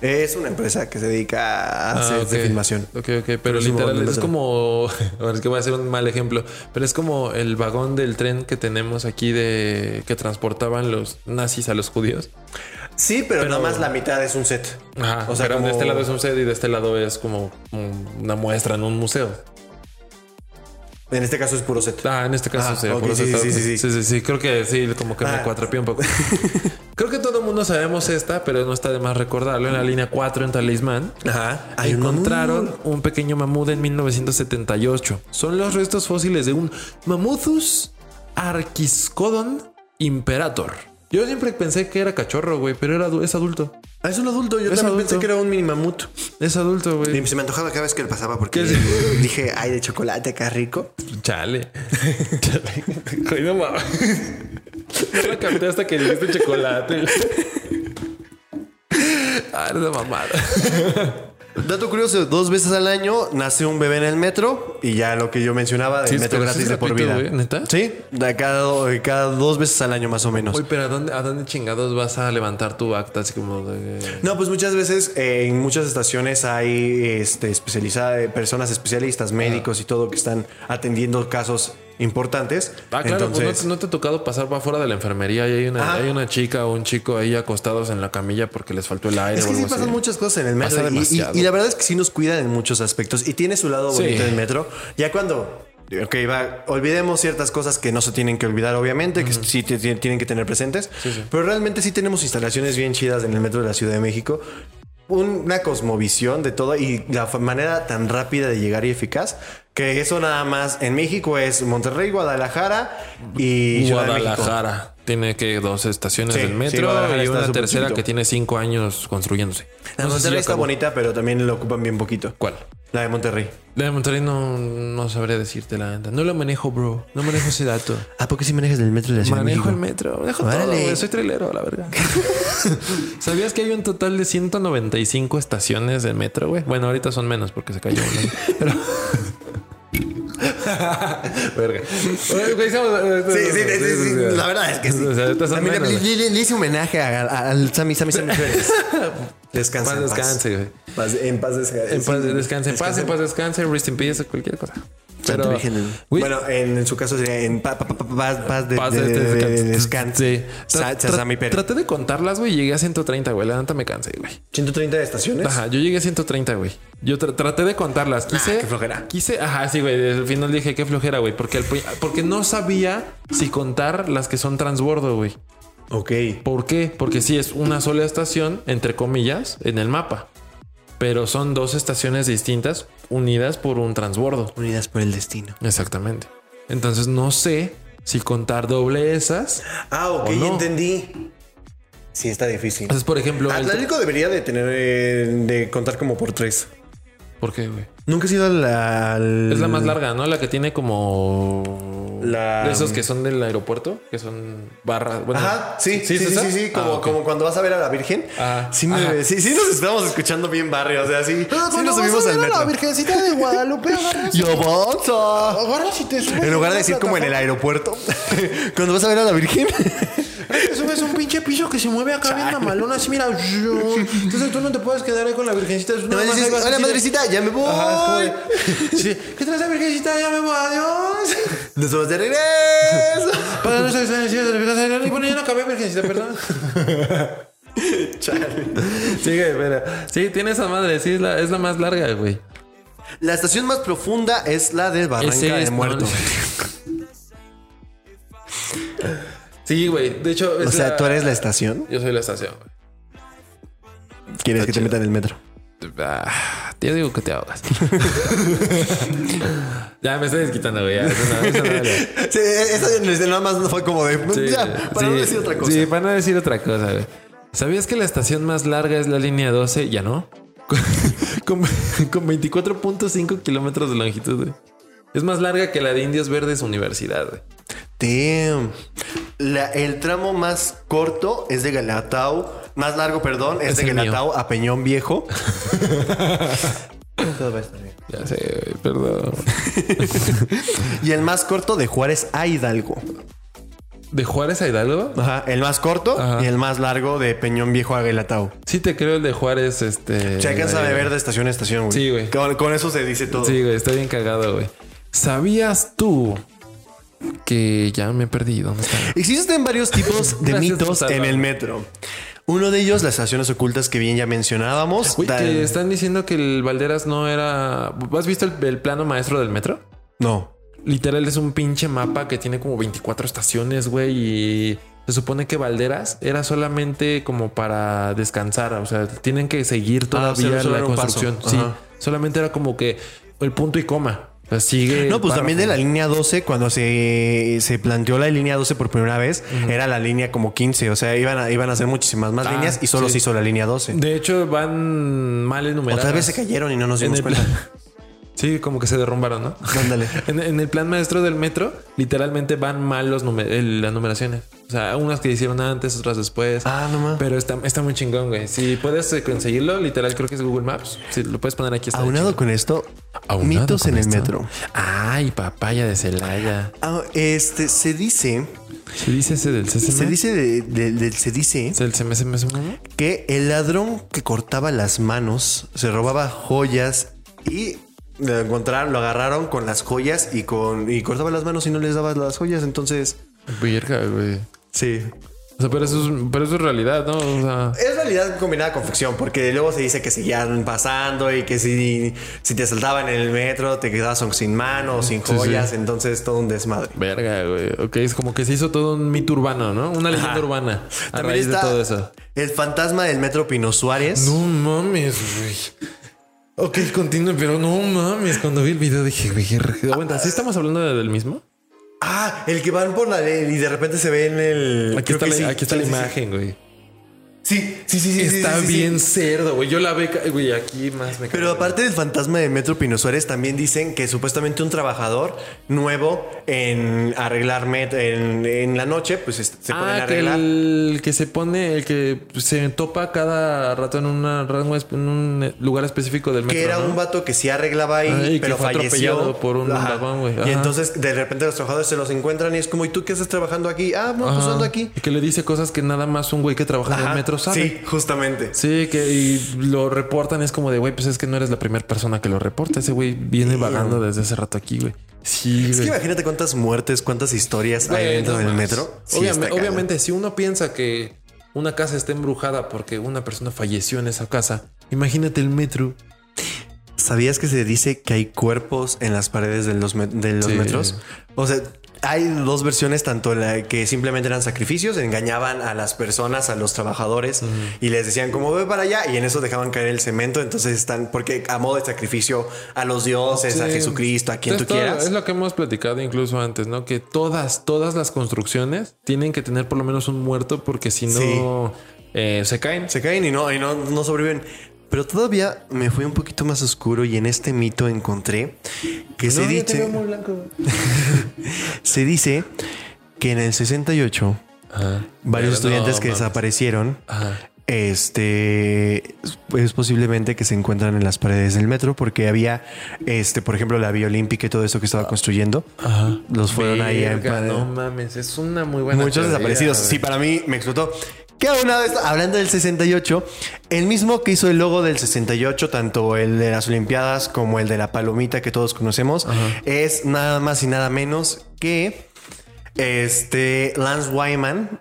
Es una empresa que se dedica a hacer Ah, de filmación. Ok, ok, pero Pero literal es como. Es que voy a hacer un mal ejemplo, pero es como el vagón del tren que tenemos aquí de que transportaban los nazis a los judíos. Sí, pero, Pero- nada más la mitad es un set. Ajá, O sea, pero como- de este lado es un set y de este lado es como una muestra en un museo. En este caso es puro set. Ah, en este caso Ah, sí, eso sí, está- sí, sí, sí. sí, sí, creo que sí, como que me Ah. cuatrapié un poco. creo que todo el mundo sabemos esta, pero no está de más recordarlo. En la línea 4 en Talismán Ajá. Un encontraron un pequeño mamut en 1978. Son los restos fósiles de un Mamuthus arquiscodon imperator. Yo siempre pensé que era cachorro, güey, pero era, es adulto. Ah, es un adulto. Yo Es también adulto. pensé que era un mini mamut. Es adulto, güey. Y se me antojaba cada vez que le pasaba porque dije, ay, de chocolate acá rico. Chale. Chale. Güey, no mames. La capté hasta que dijiste chocolate. Ah, eres de mamada. Dato curioso, dos veces al año nace un bebé en el metro y ya lo que yo mencionaba Sí, metro sí gratis de por vida. ¿neta? Sí, de cada, cada dos veces al año más o menos. Oye, pero ¿a dónde, ¿a dónde chingados vas a levantar tu acta? Así como de... No, pues muchas veces eh, en muchas estaciones hay este, especializadas, personas especialistas, médicos y todo que están atendiendo casos importantes. Ah, claro, pues no, no te ha tocado pasar para afuera de la enfermería y hay una, Ajá. hay una chica o un chico ahí acostados en la camilla porque les faltó el aire Es que sí pasan así. muchas cosas en el metro. Y- y, la verdad es que sí nos cuidan en muchos aspectos. Y tiene su lado Sí. bonito el metro. Ya cuando. Ok, va, olvidemos ciertas cosas que no se tienen que olvidar, obviamente, que sí tienen que tener presentes. Pero realmente sí tenemos instalaciones bien chidas en el metro de la Ciudad de México. Una cosmovisión de todo y la manera tan rápida de llegar y eficaz que eso nada más en México es Monterrey, Guadalajara y. Guadalajara tiene que dos estaciones Sí, del metro y una tercera chiquito. que tiene cinco años construyéndose. La No sé si Monterrey está bonita, pero también lo ocupan bien poquito. ¿Cuál? La de Monterrey. La de Monterrey no, no sabría decirte la neta. No lo manejo, bro. No manejo ese dato. ¿A poco sí manejas el metro de la Ciudad Manejo de el metro, manejo Órale. todo, güey. Soy trailero, la verdad. ¿Sabías que hay un total de 195 estaciones de metro, güey? Bueno, ahorita son menos porque se cayó una. Pero... Verga. Güey, somos- Sí, sí, sí, sí, sí, La verdad es que sí. O sea, ahorita son También le, hice homenaje a- a- al Sammy Sammy Sammy. Descansa. Paz en paz. descanse, güey. Paz- en paz descanse. En paz descanse, en paz, en paz descanse, rest in peace, cualquier cosa. Pero, güey, bueno, en, en su caso sería en pa- pa- pa- pa- paz, paz de, Paz de- de- de- de- de- de- descanse. Tra-. Traté de contarlas, güey. Llegué a 130, güey. La neta me cansé, güey. 130 de estaciones. Ajá, yo llegué a 130, güey. Yo tra- traté de contarlas. Quise. qué flojera. Quise, ajá, sí, güey. Al final dije qué flojera, güey. Porque, porque no sabía si contar las que son transbordo, güey. Ok. ¿Por qué? Porque sí es una sola estación, entre comillas, en el mapa. Pero son dos estaciones distintas unidas por un transbordo. Unidas por el destino. Exactamente. Entonces no sé si contar doble esas. Ah, ok, entendí. Sí, está difícil. Entonces, por ejemplo, el- Atlántico debería de tener eh, de contar como por tres. ¿Por qué, güey? Nunca he sido al, al- Es la más larga, ¿no? La que tiene como La- de esos que son del aeropuerto, que son barras. Bueno, Ajá, sí, sí, ¿es sí, sí, esa? sí, como, Ah, ok. como cuando vas a ver a la Virgen. Ah, sí, me- ajá. sí, sí nos estamos escuchando bien barrio, o sea, sí, sí nos subimos al metro. Virgencita de Guadalupe, agarras, Y avanza. agarras y te subes. En lugar a de decir como en el aeropuerto, cuando vas a ver a la Virgen. Te subes un pinche piso que se mueve acá bien mamalón, así mira. Entonces tú no te puedes quedar ahí con la virgencita. más ahí vas Hola, así madrecita, ya me voy. Ajá, sí, ¿Qué traes, virgencita? Ya me voy, adiós. Nos vamos de regreso. Para no ser Y bueno, ya no acabé, virgencita, perdón. Sigue, pero sí, tiene esa madre, sí, es la, es la más larga, güey. La estación más profunda es la de Barranca Ese de es- Muerto. Sí, güey. De hecho, O sea, la- tú eres la estación. Yo soy la estación, güey. Quieres que te chido. metan en el metro. Ah, te digo que te ahogas. ya me estoy desquitando, güey. eso no- eso no vale. Sí, esa nada más fue como de. Sí, ya, para no decir otra cosa. Sí, para no decir otra cosa, güey. ¿Sabías que la estación más larga es la línea 12? Ya no. Con, con 24.5 kilómetros de longitud, güey. Es más larga que la de Indios Verdes Universidad, güey. Damn. La- el tramo más corto es de Galatao. Más largo, perdón, es, Es de mío. Galatao a Peñón Viejo. Todo va a estar bien. Ya sé, güey, perdón. Y el más corto de Juárez a Hidalgo. ¿De Juárez a Hidalgo? Ajá, el más corto Ajá. y el más largo de Peñón Viejo a Galatao. Sí te creo el de Juárez, este... Se alcanza a ahí, beber de estación a estación, güey. Sí, güey. Con, con eso se dice todo. Sí, güey, está bien cagado, güey. ¿Sabías tú que ya me perdí? ¿Dónde está? Existen varios tipos de mitos en el metro. Uno de ellos, las estaciones ocultas que bien ya mencionábamos. Tal- que están diciendo que el Valderas no era... ¿Has visto el, el plano maestro del metro? No. Literal es un pinche mapa que tiene como 24 estaciones, güey, y se supone que Valderas era solamente como para descansar, o sea, tienen que seguir todavía solo- solo la construcción. Sí, solamente era como que el punto y coma. O sea, sigue. No, pues también de la línea 12, cuando se, se planteó la línea 12 por primera vez, era la línea como 15. O sea, iban a, iban a hacer muchísimas más Ah, líneas y solo sí. se hizo la línea 12. De hecho, van mal enumeradas. Otra vez se cayeron y no nos dimos cuenta. Sí, como que se derrumbaron, ¿no? Ándale. En, en el plan maestro del metro, literalmente van mal los numer- el- las numeraciones. O sea, unas que hicieron antes, otras después. Ah, no más. Pero está, está muy chingón, güey. Si puedes eh, conseguirlo, literal, creo que es Google Maps. Si lo puedes poner aquí. está Aunado con esto, Aunado mitos con en el metro. Ay, papaya de Celaya. Ah, este se dice, ¿Se dice ese del CSM? se dice de- de- de- se dice que el ladrón que cortaba las manos se robaba joyas y lo encontraron, lo agarraron con las joyas y con y cortaba las manos y no les daba las joyas. Entonces, Verga, güey. sí. O sea, pero eso, es, pero eso es realidad, ¿no? O sea, Es realidad combinada con ficción, porque luego se dice que seguían pasando y que si, si te saltaban en el metro te quedabas sin manos, sin Sí, joyas, sí. entonces todo un desmadre. verga, güey. Ok, es como que se hizo todo un mito urbano, ¿no? Una leyenda Ajá. urbana a También raíz de está todo eso. El fantasma del metro Pino Suárez. No mames, güey. Ok, continúe, pero no mames. Cuando vi el video dije, güey, Aguanta, ¿sí estamos hablando de- del mismo? Ah, el que van por la ley y de repente se ve en el. Aquí creo está, que la, sí. aquí está la Sí, imagen, güey. Sí, sí, sí, sí. está sí, sí, bien sí. cerdo, güey. Yo la ve, güey, aquí más me Pero aparte del fantasma del Metro Pino Suárez, también dicen que supuestamente un trabajador nuevo en arreglar met en, en la noche, pues se ponen a Ah, que arreglar. el que se pone, el que se topa cada rato en, una en un lugar específico del metro. Que era ¿no? un vato que sí arreglaba ahí, Ah, que pero fue falleció atropellado por un vagón, güey. Y entonces de repente los trabajadores se los encuentran y es como, ¿y tú qué estás trabajando aquí? Ah, no, pues ando aquí. Y que le dice cosas que nada más un güey que trabaja en el metro sabe. Sí, justamente. Sí, que y lo reportan, es como de, güey, pues es que no eres la primera persona que lo reporta. Ese güey viene vagando desde hace rato aquí, güey. Sí, Es que imagínate cuántas muertes, cuántas historias hay dentro no del metro. Sí, Obviamente, obviamente, si uno piensa que una casa está embrujada porque una persona falleció en esa casa, imagínate el metro. ¿Sabías que se dice que hay cuerpos en las paredes de los, de los Sí. metros? O sea, hay dos versiones, tanto la que simplemente eran sacrificios, engañaban a las personas, a los trabajadores y les decían como ve para allá y en eso dejaban caer el cemento, entonces están porque a modo de sacrificio a los dioses, a. Jesucristo, a quien tú todo- quieras. Es lo que hemos platicado incluso antes, ¿no? Que todas, todas las construcciones tienen que tener por lo menos un muerto porque si no eh, se caen. Se caen y no, y no, no sobreviven. Pero todavía me fui un poquito más oscuro y en este mito encontré que se dice, se dice que en el 68 Ajá. varios Pero estudiantes no que mames. desaparecieron Ajá. este es posiblemente que se encuentran en las paredes del metro porque había este por ejemplo la Vía Olímpica y todo eso que estaba construyendo Ajá. los fueron ahí a Verga, No mames, es una muy buena. muchos teoría, desaparecidos sí para mí me explotó que una vez hablando del 68 el mismo que hizo el logo del 68 tanto el de las Olimpiadas como el de la palomita que todos conocemos es nada más y nada menos que este Lance Wyman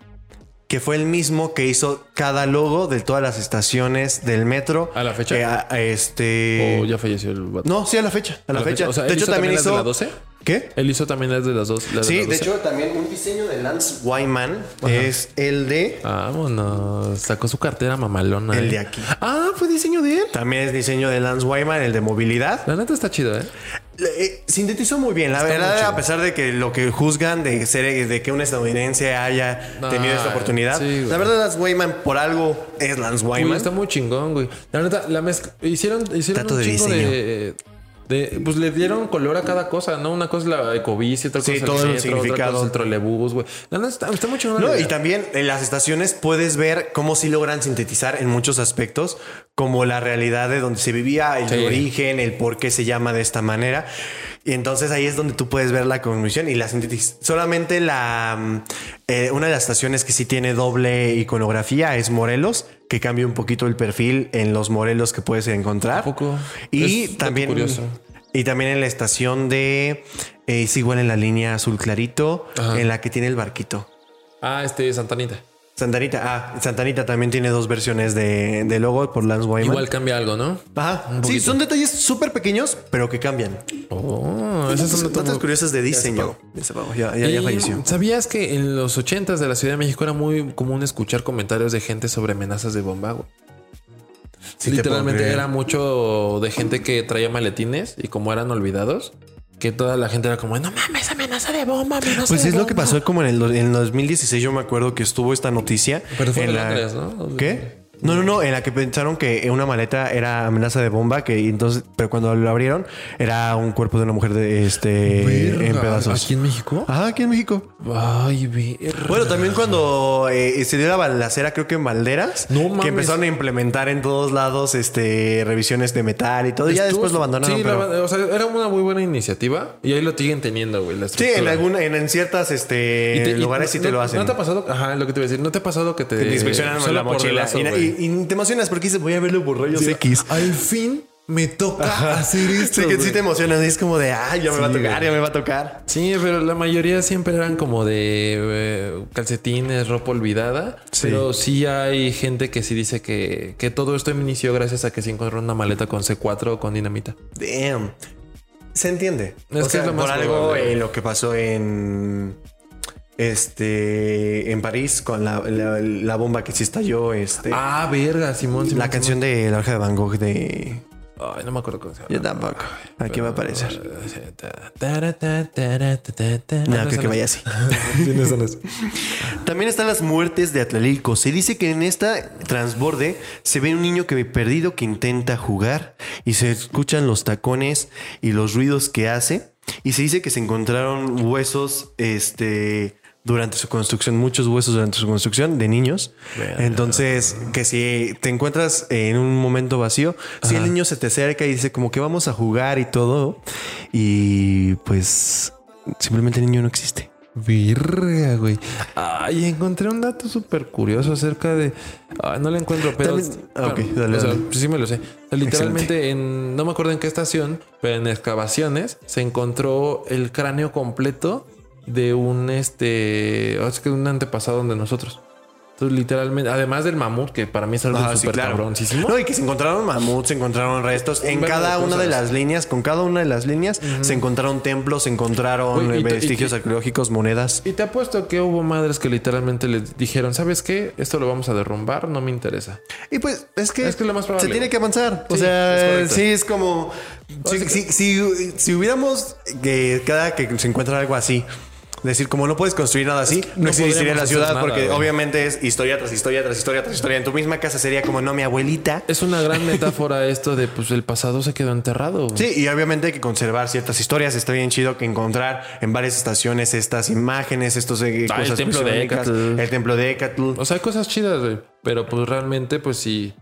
que fue el mismo que hizo cada logo de todas las estaciones del metro. ¿A la fecha? Eh, a- a este. O ya falleció el vato. No, sí, a la fecha. A la, ¿A la fecha. fecha? O sea, de ¿él hecho, hizo también también las de hizo. la 12? ¿Qué? Él hizo también las de las dos. las Sí, de 12. hecho, también un diseño de Lance Wyman es el de. Vámonos. Sacó su cartera mamalona. El eh. de aquí. Ah, fue diseño de él. También es diseño de Lance Wyman, el de movilidad. La neta está chido, ¿eh? Eh, sintetizó muy bien, la Está verdad, a pesar de que lo que juzgan de ser de que un estadounidense haya No, tenido esta oportunidad, sí, la verdad Lance Wyman por algo es Lance Uy, Wyman. está muy chingón, güey. La neta, la mezcla. Hicieron, hicieron Trato un de chingo diseño. de, de- Pues le dieron color a cada cosa, ¿no? Una cosa es la ecobici, otra cosa Sí, es todo el metro, significado. Otra cosa es el trolebús, güey. La neta está, la No, y también en las estaciones puedes ver cómo sí logran sintetizar en muchos aspectos, como la realidad de donde se vivía, el Sí. origen, el por qué se llama de esta manera. Y entonces ahí es donde tú puedes ver la conclusión y la sintetización. Solamente la mm, eh, una de las estaciones que sí tiene doble iconografía es Morelos, que cambia un poquito el perfil en los Morelos que puedes encontrar. ¿A poco? Y Es también curioso. y también en la estación de eh, es igual en la línea azul clarito, Ajá. en la que tiene el barquito. Ah, este, Santanita. Santanita, ah, Santanita también tiene dos versiones de, de logo por Lance Wyman. Igual cambia algo, ¿no? Ajá. Sí, son detalles súper pequeños, pero que cambian. Oh, esas son Datos curiosas de diseño. Ya Ya, ya, falleció. ¿Sabías que en los 80s de la Ciudad de México era muy común escuchar comentarios de gente sobre amenazas de bomba? güey? Sí te Literalmente era mucho de gente que traía maletines y como eran olvidados, que toda la gente era como, no mames, amenaza de bomba, amenaza Pues de es lo que bomba". pasó como en el, en el 2016. Yo me acuerdo que estuvo esta noticia. Pero fue en la-. ¿Qué? No, no, no, en la que pensaron que una maleta era amenaza de bomba, que entonces, pero cuando lo abrieron era un cuerpo de una mujer de este Verga, en pedazos. ¿Aquí en México? Ajá, aquí en México. Ay, verga. Bueno, también cuando eh, se dio la balacera, creo que en Valderas, No mames. que empezaron a implementar en todos lados este revisiones de metal y todo. Ya Estuvo- después lo abandonaron. Sí, pero- la- o sea, era una muy buena iniciativa y ahí lo siguen teniendo, güey. la Sí, en alguna, en, en ciertas este, Y te- y lugares sí no- te lo hacen. ¿No te ha pasado? Ajá, lo que te iba a decir. ¿No te ha pasado que te, te inspeccionan la mochila y, güey? y- te emocionas porque dices voy a verlo por rayos X. Al fin me toca hacer esto. Sí, que sí te emocionas. Es como de, ay, ya me va a tocar, güey. ya me va a tocar. Sí, pero la mayoría siempre eran como de eh, calcetines, ropa olvidada. Sí. Pero sí hay gente que sí dice que, que todo esto inició gracias a que se encontró una maleta con C4 o con dinamita. Damn. Se entiende. Es o que sea, es lo más por algo eh, lo que pasó en este en París con la, la- la bomba que sí estalló. Este, Ah, verga, Simón, Simón. la canción de La hoja de Van Gogh de. Ay, no me acuerdo cómo se llama. Yo tampoco. Aquí va a aparecer. No, No, creo que vaya así. También están las muertes de Atlalilco. Se dice que en esta transborde se ve un niño que perdido que intenta jugar y se escuchan los tacones y los ruidos que hace. Y se dice que se encontraron huesos este, durante su construcción, muchos huesos durante su construcción de niños. Entonces, que si te encuentras en un momento vacío, si el niño se te acerca y dice como que vamos a jugar y todo, y pues simplemente el niño no existe. Virga, güey. Ay, encontré un dato súper curioso acerca de. Ay, no lo encuentro, pero. También- ah, ok, dale, o sea, dale. sí me lo sé. Literalmente, en. No me acuerdo en qué estación, pero en excavaciones se encontró el cráneo completo de un este. sea, que un antepasado de nosotros. Entonces, literalmente, además del mamut, que para mí es algo sí, súper claro. cabroncísimo. No, y que se encontraron mamuts, se encontraron restos. En cada una de las líneas, con cada una de las líneas, se encontraron templos, se encontraron eh, y vestigios que- arqueológicos, monedas. Y te apuesto que hubo madres que literalmente les dijeron, ¿sabes qué? Esto lo vamos a derrumbar, no me interesa. Y pues es que, Es que es lo más probable. se tiene que avanzar. o Sí, es sea, correcto. sí, es como si, si, si- si hubiéramos que cada que se encuentra algo así. Decir, como no puedes construir nada así, no, no existiría la ciudad nada, porque güey. obviamente es historia tras historia tras historia tras historia. En tu misma casa sería como, no, mi abuelita. Es una gran metáfora esto de, pues, el pasado se quedó enterrado. güey. Sí, y obviamente hay que conservar ciertas historias. Está bien chido que encontrar en varias estaciones estas imágenes, estos eh, Ah, el cosas templo de. El templo de Ecatl. O sea, hay cosas chidas, güey. Pero pues realmente, pues sí.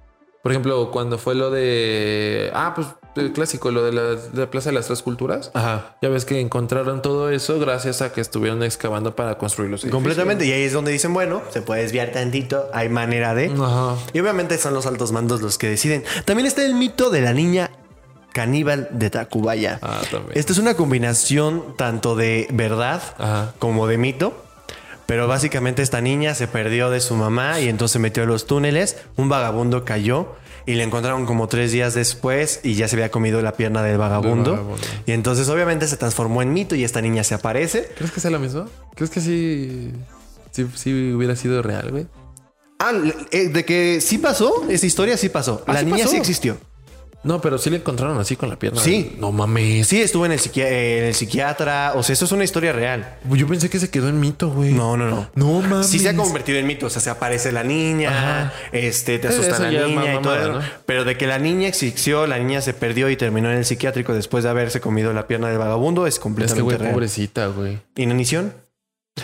Por ejemplo, cuando fue lo de. Ah, pues el clásico, lo de la, de la Plaza de las Tres Culturas. Ajá. Ya ves que encontraron todo eso gracias a que estuvieron excavando para construir los edificios. Completamente. Y ahí es donde dicen, bueno, se puede desviar tantito, hay manera de. Ajá. Y obviamente son los altos mandos los que deciden. También está el mito de la niña caníbal de Tacubaya. Ah, también. Esta es una combinación tanto de verdad Ajá. como de mito. Pero básicamente esta niña se perdió de su mamá y entonces se metió a los túneles. Un vagabundo cayó y le encontraron como tres días después y ya se había comido la pierna del vagabundo. Del vagabundo. Y entonces obviamente se transformó en mito y esta niña se aparece. ¿Crees que sea lo mismo? ¿Crees que sí, sí, sí hubiera sido real, güey? Ah, eh, de que sí pasó, esa historia sí pasó. Ah, la sí niña pasó. sí existió. No, pero sí le encontraron así con la pierna. Sí. No mames. Sí, estuvo en el, psiqui- en el psiquiatra. O sea, eso es una historia real. Yo pensé que se quedó en mito, güey. No, no, no. No mames. Sí se ha convertido en mito. O sea, se aparece la niña, Ajá. este, te Eh, asusta eso la es niña y todo. Pero de que la niña existió, la niña se perdió y terminó en el psiquiátrico después de haberse comido la pierna del vagabundo, es Es completamente que, güey, real. pobrecita, güey. ¿Inanición?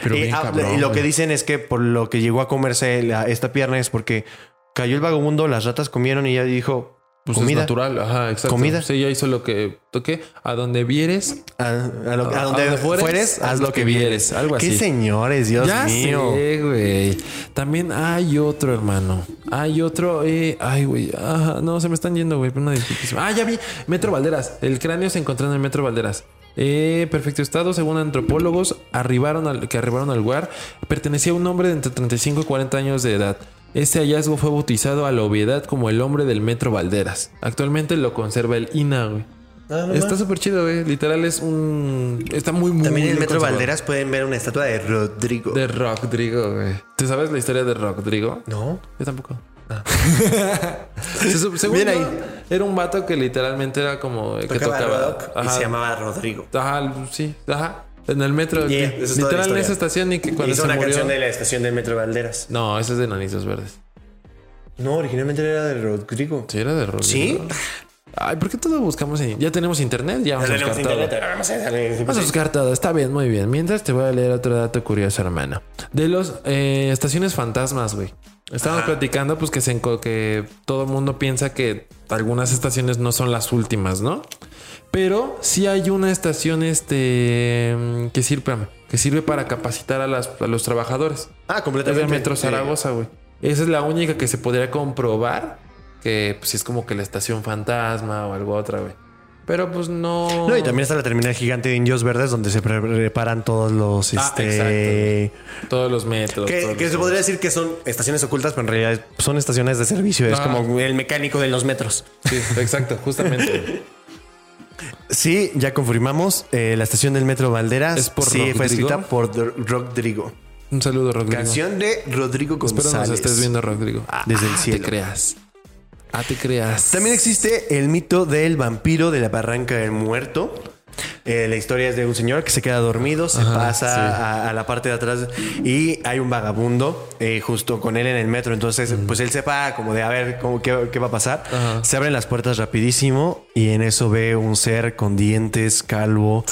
Pero Eh, bien ah, cabrón, y lo que dicen es que por lo que llegó a comerse la- esta pierna es porque cayó el vagabundo, las ratas comieron y ella dijo, Pues comida. es natural, ajá, exacto. Comida. Sí, ella hizo lo que toqué. A donde vieres, A, a lo- a A- a donde donde fueres, fueres, haz lo que vieres. algo Qué así. señores, Dios ya mío. sé, güey. También hay otro, hermano. Hay otro. Eh, ay, güey. Ajá, no, se me están yendo, güey. Una. Ah, ya vi. Metro Valderas. El cráneo se encontró en el Metro Valderas. Eh, perfecto estado, según antropólogos, arribaron al, que arribaron al lugar, pertenecía a un hombre de entre 35 y 40 años de edad. Este hallazgo fue bautizado a la obviedad como el hombre del Metro Valderas. Actualmente lo conserva el INA, güey. Está súper chido, güey. Literal es un... Está muy, muy También en el Metro. Valderas pueden ver una estatua de Rodrigo. De Rodrigo, güey. ¿Te sabes la historia de Rodrigo? No. Yo tampoco. Se su- según Bien yo, ahí. Era un vato que literalmente era como que Tocaba tocaba. rock y se llamaba Rodrigo. Ajá, sí, ajá. En el metro. Yeah, que- esa literal en esa estación y que cuando Hizo se una murió. canción de la estación del Metro Valderas. No, ese es de Nanitos Verdes. No, originalmente era de Rodrigo. Sí, era de Rodrigo. ¿Sí? Ay, ¿por qué todo buscamos en... Ya tenemos internet, ya vamos a buscar todo. Vamos a darle- Vamos a buscar todo. Está bien, muy bien. Mientras te voy a leer otro dato curioso, hermano. De los eh, estaciones fantasmas, güey. Estábamos platicando, pues que, se que todo el mundo piensa que algunas estaciones no son las últimas, ¿no? Pero sí hay una estación este, mm, que, sirve, que sirve para capacitar a, las- a los trabajadores. Ah, Es el completamente. Metro. Zaragoza, güey. Esa es la única que se podría comprobar que pues, es como que la estación fantasma o algo otra, güey. Pero pues no. No, y también está la terminal gigante de Indios Verdes donde se pre- preparan todos los Ah, este Todos los metros. que, todos que los- se podría decir que son estaciones ocultas, pero en realidad son estaciones de servicio. Es Ah. como el mecánico de los metros. Sí, exacto, justamente. Sí, ya confirmamos. eh, la estación del Metro Valderas ¿Es por sí, fue Rodrigo? escrita por Dr- Rodrigo. Un saludo, Rodrigo. Canción de Rodrigo Espero González. nos estés viendo, Rodrigo. Ah, Desde el ah, cielo. Te creas. Ah, te creas. También existe el mito del vampiro de la barranca del muerto. Eh, la historia es de un señor que se queda dormido, se Ajá, pasa sí. a, a la parte de atrás y hay un vagabundo eh, justo con él en el metro. Entonces, pues él sepa como de a ver cómo, qué, qué va a pasar. Ajá. Se abren las puertas rapidísimo y en eso ve un ser con dientes, calvo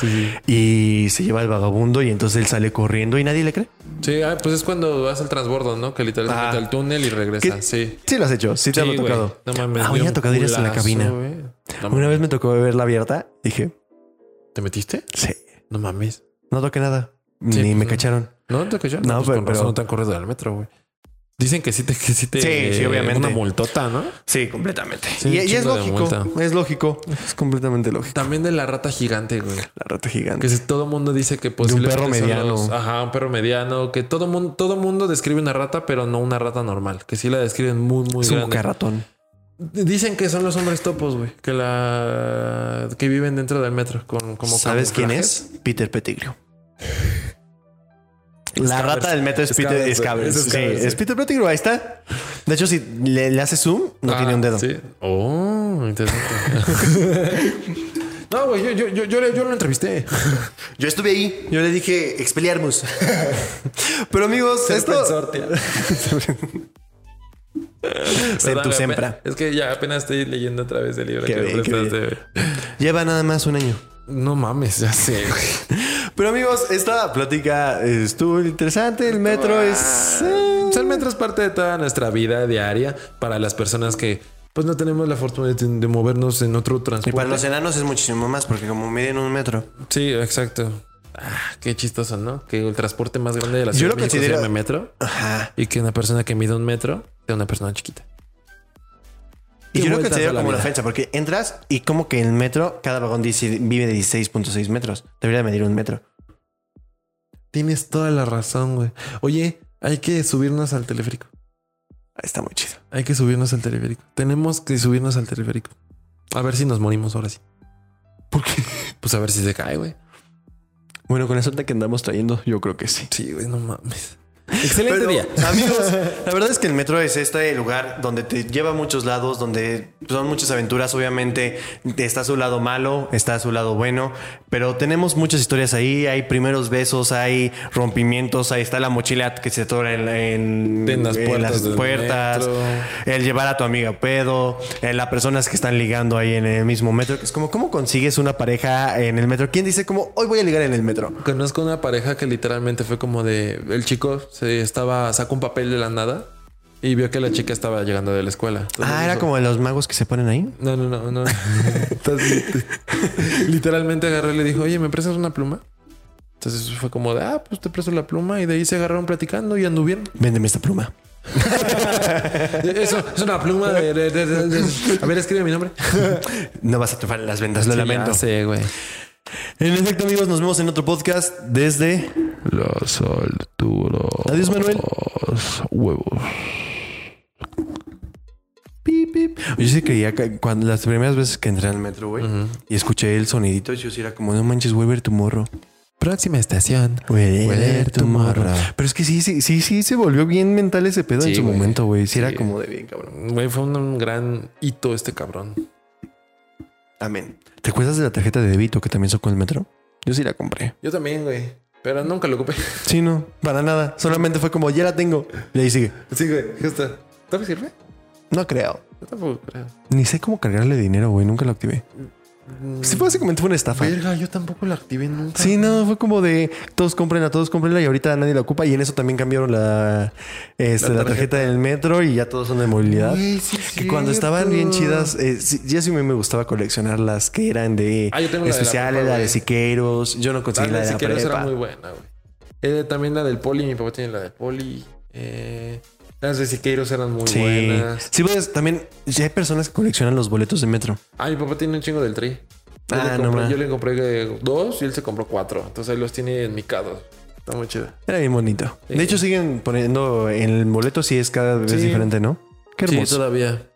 y se lleva al vagabundo y entonces él sale corriendo y nadie le cree. Sí, ah, pues es cuando vas al transbordo, ¿no? Que literalmente Ah. al túnel y regresa. ¿Qué? Sí. Sí lo has hecho, sí te lo güey. tocado. No mames. Ah, me ha un tocado ir hasta la cabina. No Una vez me tocó verla abierta, dije, ¿Te metiste? sí, No mames. no toqué nada. Sí, Ni pues me no. cacharon. ¿No te cacharon? No, pues pero- con razón pero- no te han corrido del metro, güey. Dicen que sí te, que sí te Sí, sí, obviamente. una multota, ¿no? Sí, completamente. Sí, y, un y es lógico. Es lógico. Es completamente lógico. También de la rata gigante, güey. La rata gigante. Que si todo mundo dice que posiblemente perro son mediano. los- ajá, un perro mediano. Que todo mundo, todo mundo describe una rata, pero no una rata normal. Que sí la describen muy, muy es un grande. carratón. Dicen que son los hombres topos, güey. Que la que viven dentro del metro con como ¿Sabes quién es? Peter Pettigrew. La rata del metro es Peter es Sí, es. Peter Pettigrew. Ahí está. De hecho, si le, le hace zoom, no Ah, tiene un dedo. Sí. Oh, interesante. no, güey, yo, yo, yo, yo, le- yo lo entrevisté. Yo estuve ahí. Yo le dije Expelliarmus. Pero amigos, esto... Tu sempra. Es que ya apenas estoy leyendo otra vez el libro Qué que bien, prestaste. Lleva nada más un año. No mames, ya sé. Pero amigos, esta plática estuvo interesante. El metro es... eh, el metro es parte de toda nuestra vida diaria para las personas que pues no tenemos la fortuna de, de movernos en otro Y transporte. para los enanos es muchísimo más porque como miden un metro. Sí, exacto. Ah, qué chistoso, ¿no? Que el transporte más grande de la Yo ciudad lo de México considero- se metro Ajá. y que una persona que mide un metro sea una persona chiquita. Y yo lo considero como una ofensa porque entras y como que el metro, cada vagón dice, vive de 16.6 metros. Debería de medir un metro. Tienes toda la razón, güey. Oye, hay que subirnos al teleférico. Está muy chido. Hay que subirnos al teleférico. Tenemos que subirnos al teleférico. A ver si nos morimos ahora sí. ¿Por qué? Pues a ver si se cae, güey. Bueno, con eso que andamos trayendo, yo creo que sí. Sí, güey, no mames. Excelente Pero, día. Amigos, la verdad es que el metro es este lugar donde te lleva a muchos lados, donde son muchas aventuras. Obviamente está su lado malo, está su lado bueno, pero tenemos muchas historias ahí. Hay primeros besos, hay rompimientos, ahí está la mochila que se atora en, en- En las puertas del puertas, metro. el llevar a tu amiga a pedo, eh, las personas que están ligando ahí en el mismo metro. Es como, ¿cómo consigues una pareja en el metro? ¿Quién dice como, hoy voy a ligar en el metro? Conozco una pareja que literalmente fue como de el chico se estaba sacó un papel de la nada y vio que la chica estaba llegando de la escuela. Entonces Ah, era como de los magos que se ponen ahí. No, no, no, no. Entonces, literalmente agarró y le dijo, oye, ¿me prestas una pluma? Entonces fue como de, ah, pues te presto la pluma. Y de ahí se agarraron platicando y anduvieron. Véndeme esta pluma. Eso es una pluma de, de- de- de- de- A ver, escribe mi nombre. No vas a triunfar en las ventas, lo lamento. Ya sé, güey. En efecto, amigos, nos vemos en otro podcast desde. Las alturas. Adiós, Manuel. Huevos. Pip, pip. Yo sí creía que cuando las primeras veces que entré al metro, güey, y escuché el sonidito, yo sí era como, no manches, voy a ver tu morro. Próxima estación. Ver tu morro. Pero es que sí, sí, sí, sí, se volvió bien mental ese pedo Sí, en su güey. momento, güey. Sí, Sí. era como de bien, cabrón. Güey, fue un gran hito este cabrón. Amén. ¿Te acuerdas de la tarjeta de débito que también sacó el metro? Yo sí la compré. Yo también, güey. Pero nunca lo ocupé. Sí, no, para nada. Solamente fue como, ya la tengo. Y ahí sigue. Sí, güey. Justo. ¿Todavía sirve? No creo. Yo tampoco creo. Ni sé cómo cargarle dinero, güey. Nunca lo activé. Sí, fue básicamente fue una estafa. Verga, yo tampoco la activé nunca. Sí, no, fue como de todos compren a todos comprenla y ahorita nadie la ocupa y en eso también cambiaron la, este, La la, tarjeta. del metro y ya todos son de movilidad. Güey, sí que cuando estaban bien chidas, eh, sí, ya sí me me gustaba coleccionar las que eran de Ah, yo tengo la de la especiales, prepa, la de. Siqueiros. Yo no La conseguí la, de de la Siqueiros era muy buena, güey. Eh, también la del poli. Mi papá tiene la del poli. Eh, las de Siqueiros eran muy Sí, buenas. sí, pues también ya hay personas que coleccionan los boletos de metro. Ah, mi papá tiene un chingo del tri. Yo, Ah, le, compré, yo le compré eh, dos y él se compró cuatro. Entonces ahí los tiene enmicados. Está muy chido. Era bien bonito. Sí. De hecho, siguen poniendo en el boleto si es cada vez Sí. diferente, ¿no? Qué Sí, hermoso. todavía.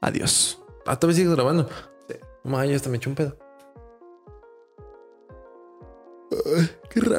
Adiós. Ah, todavía sigues grabando. Sí. Ma, ya hasta me echó un pedo. Ay, qué raro.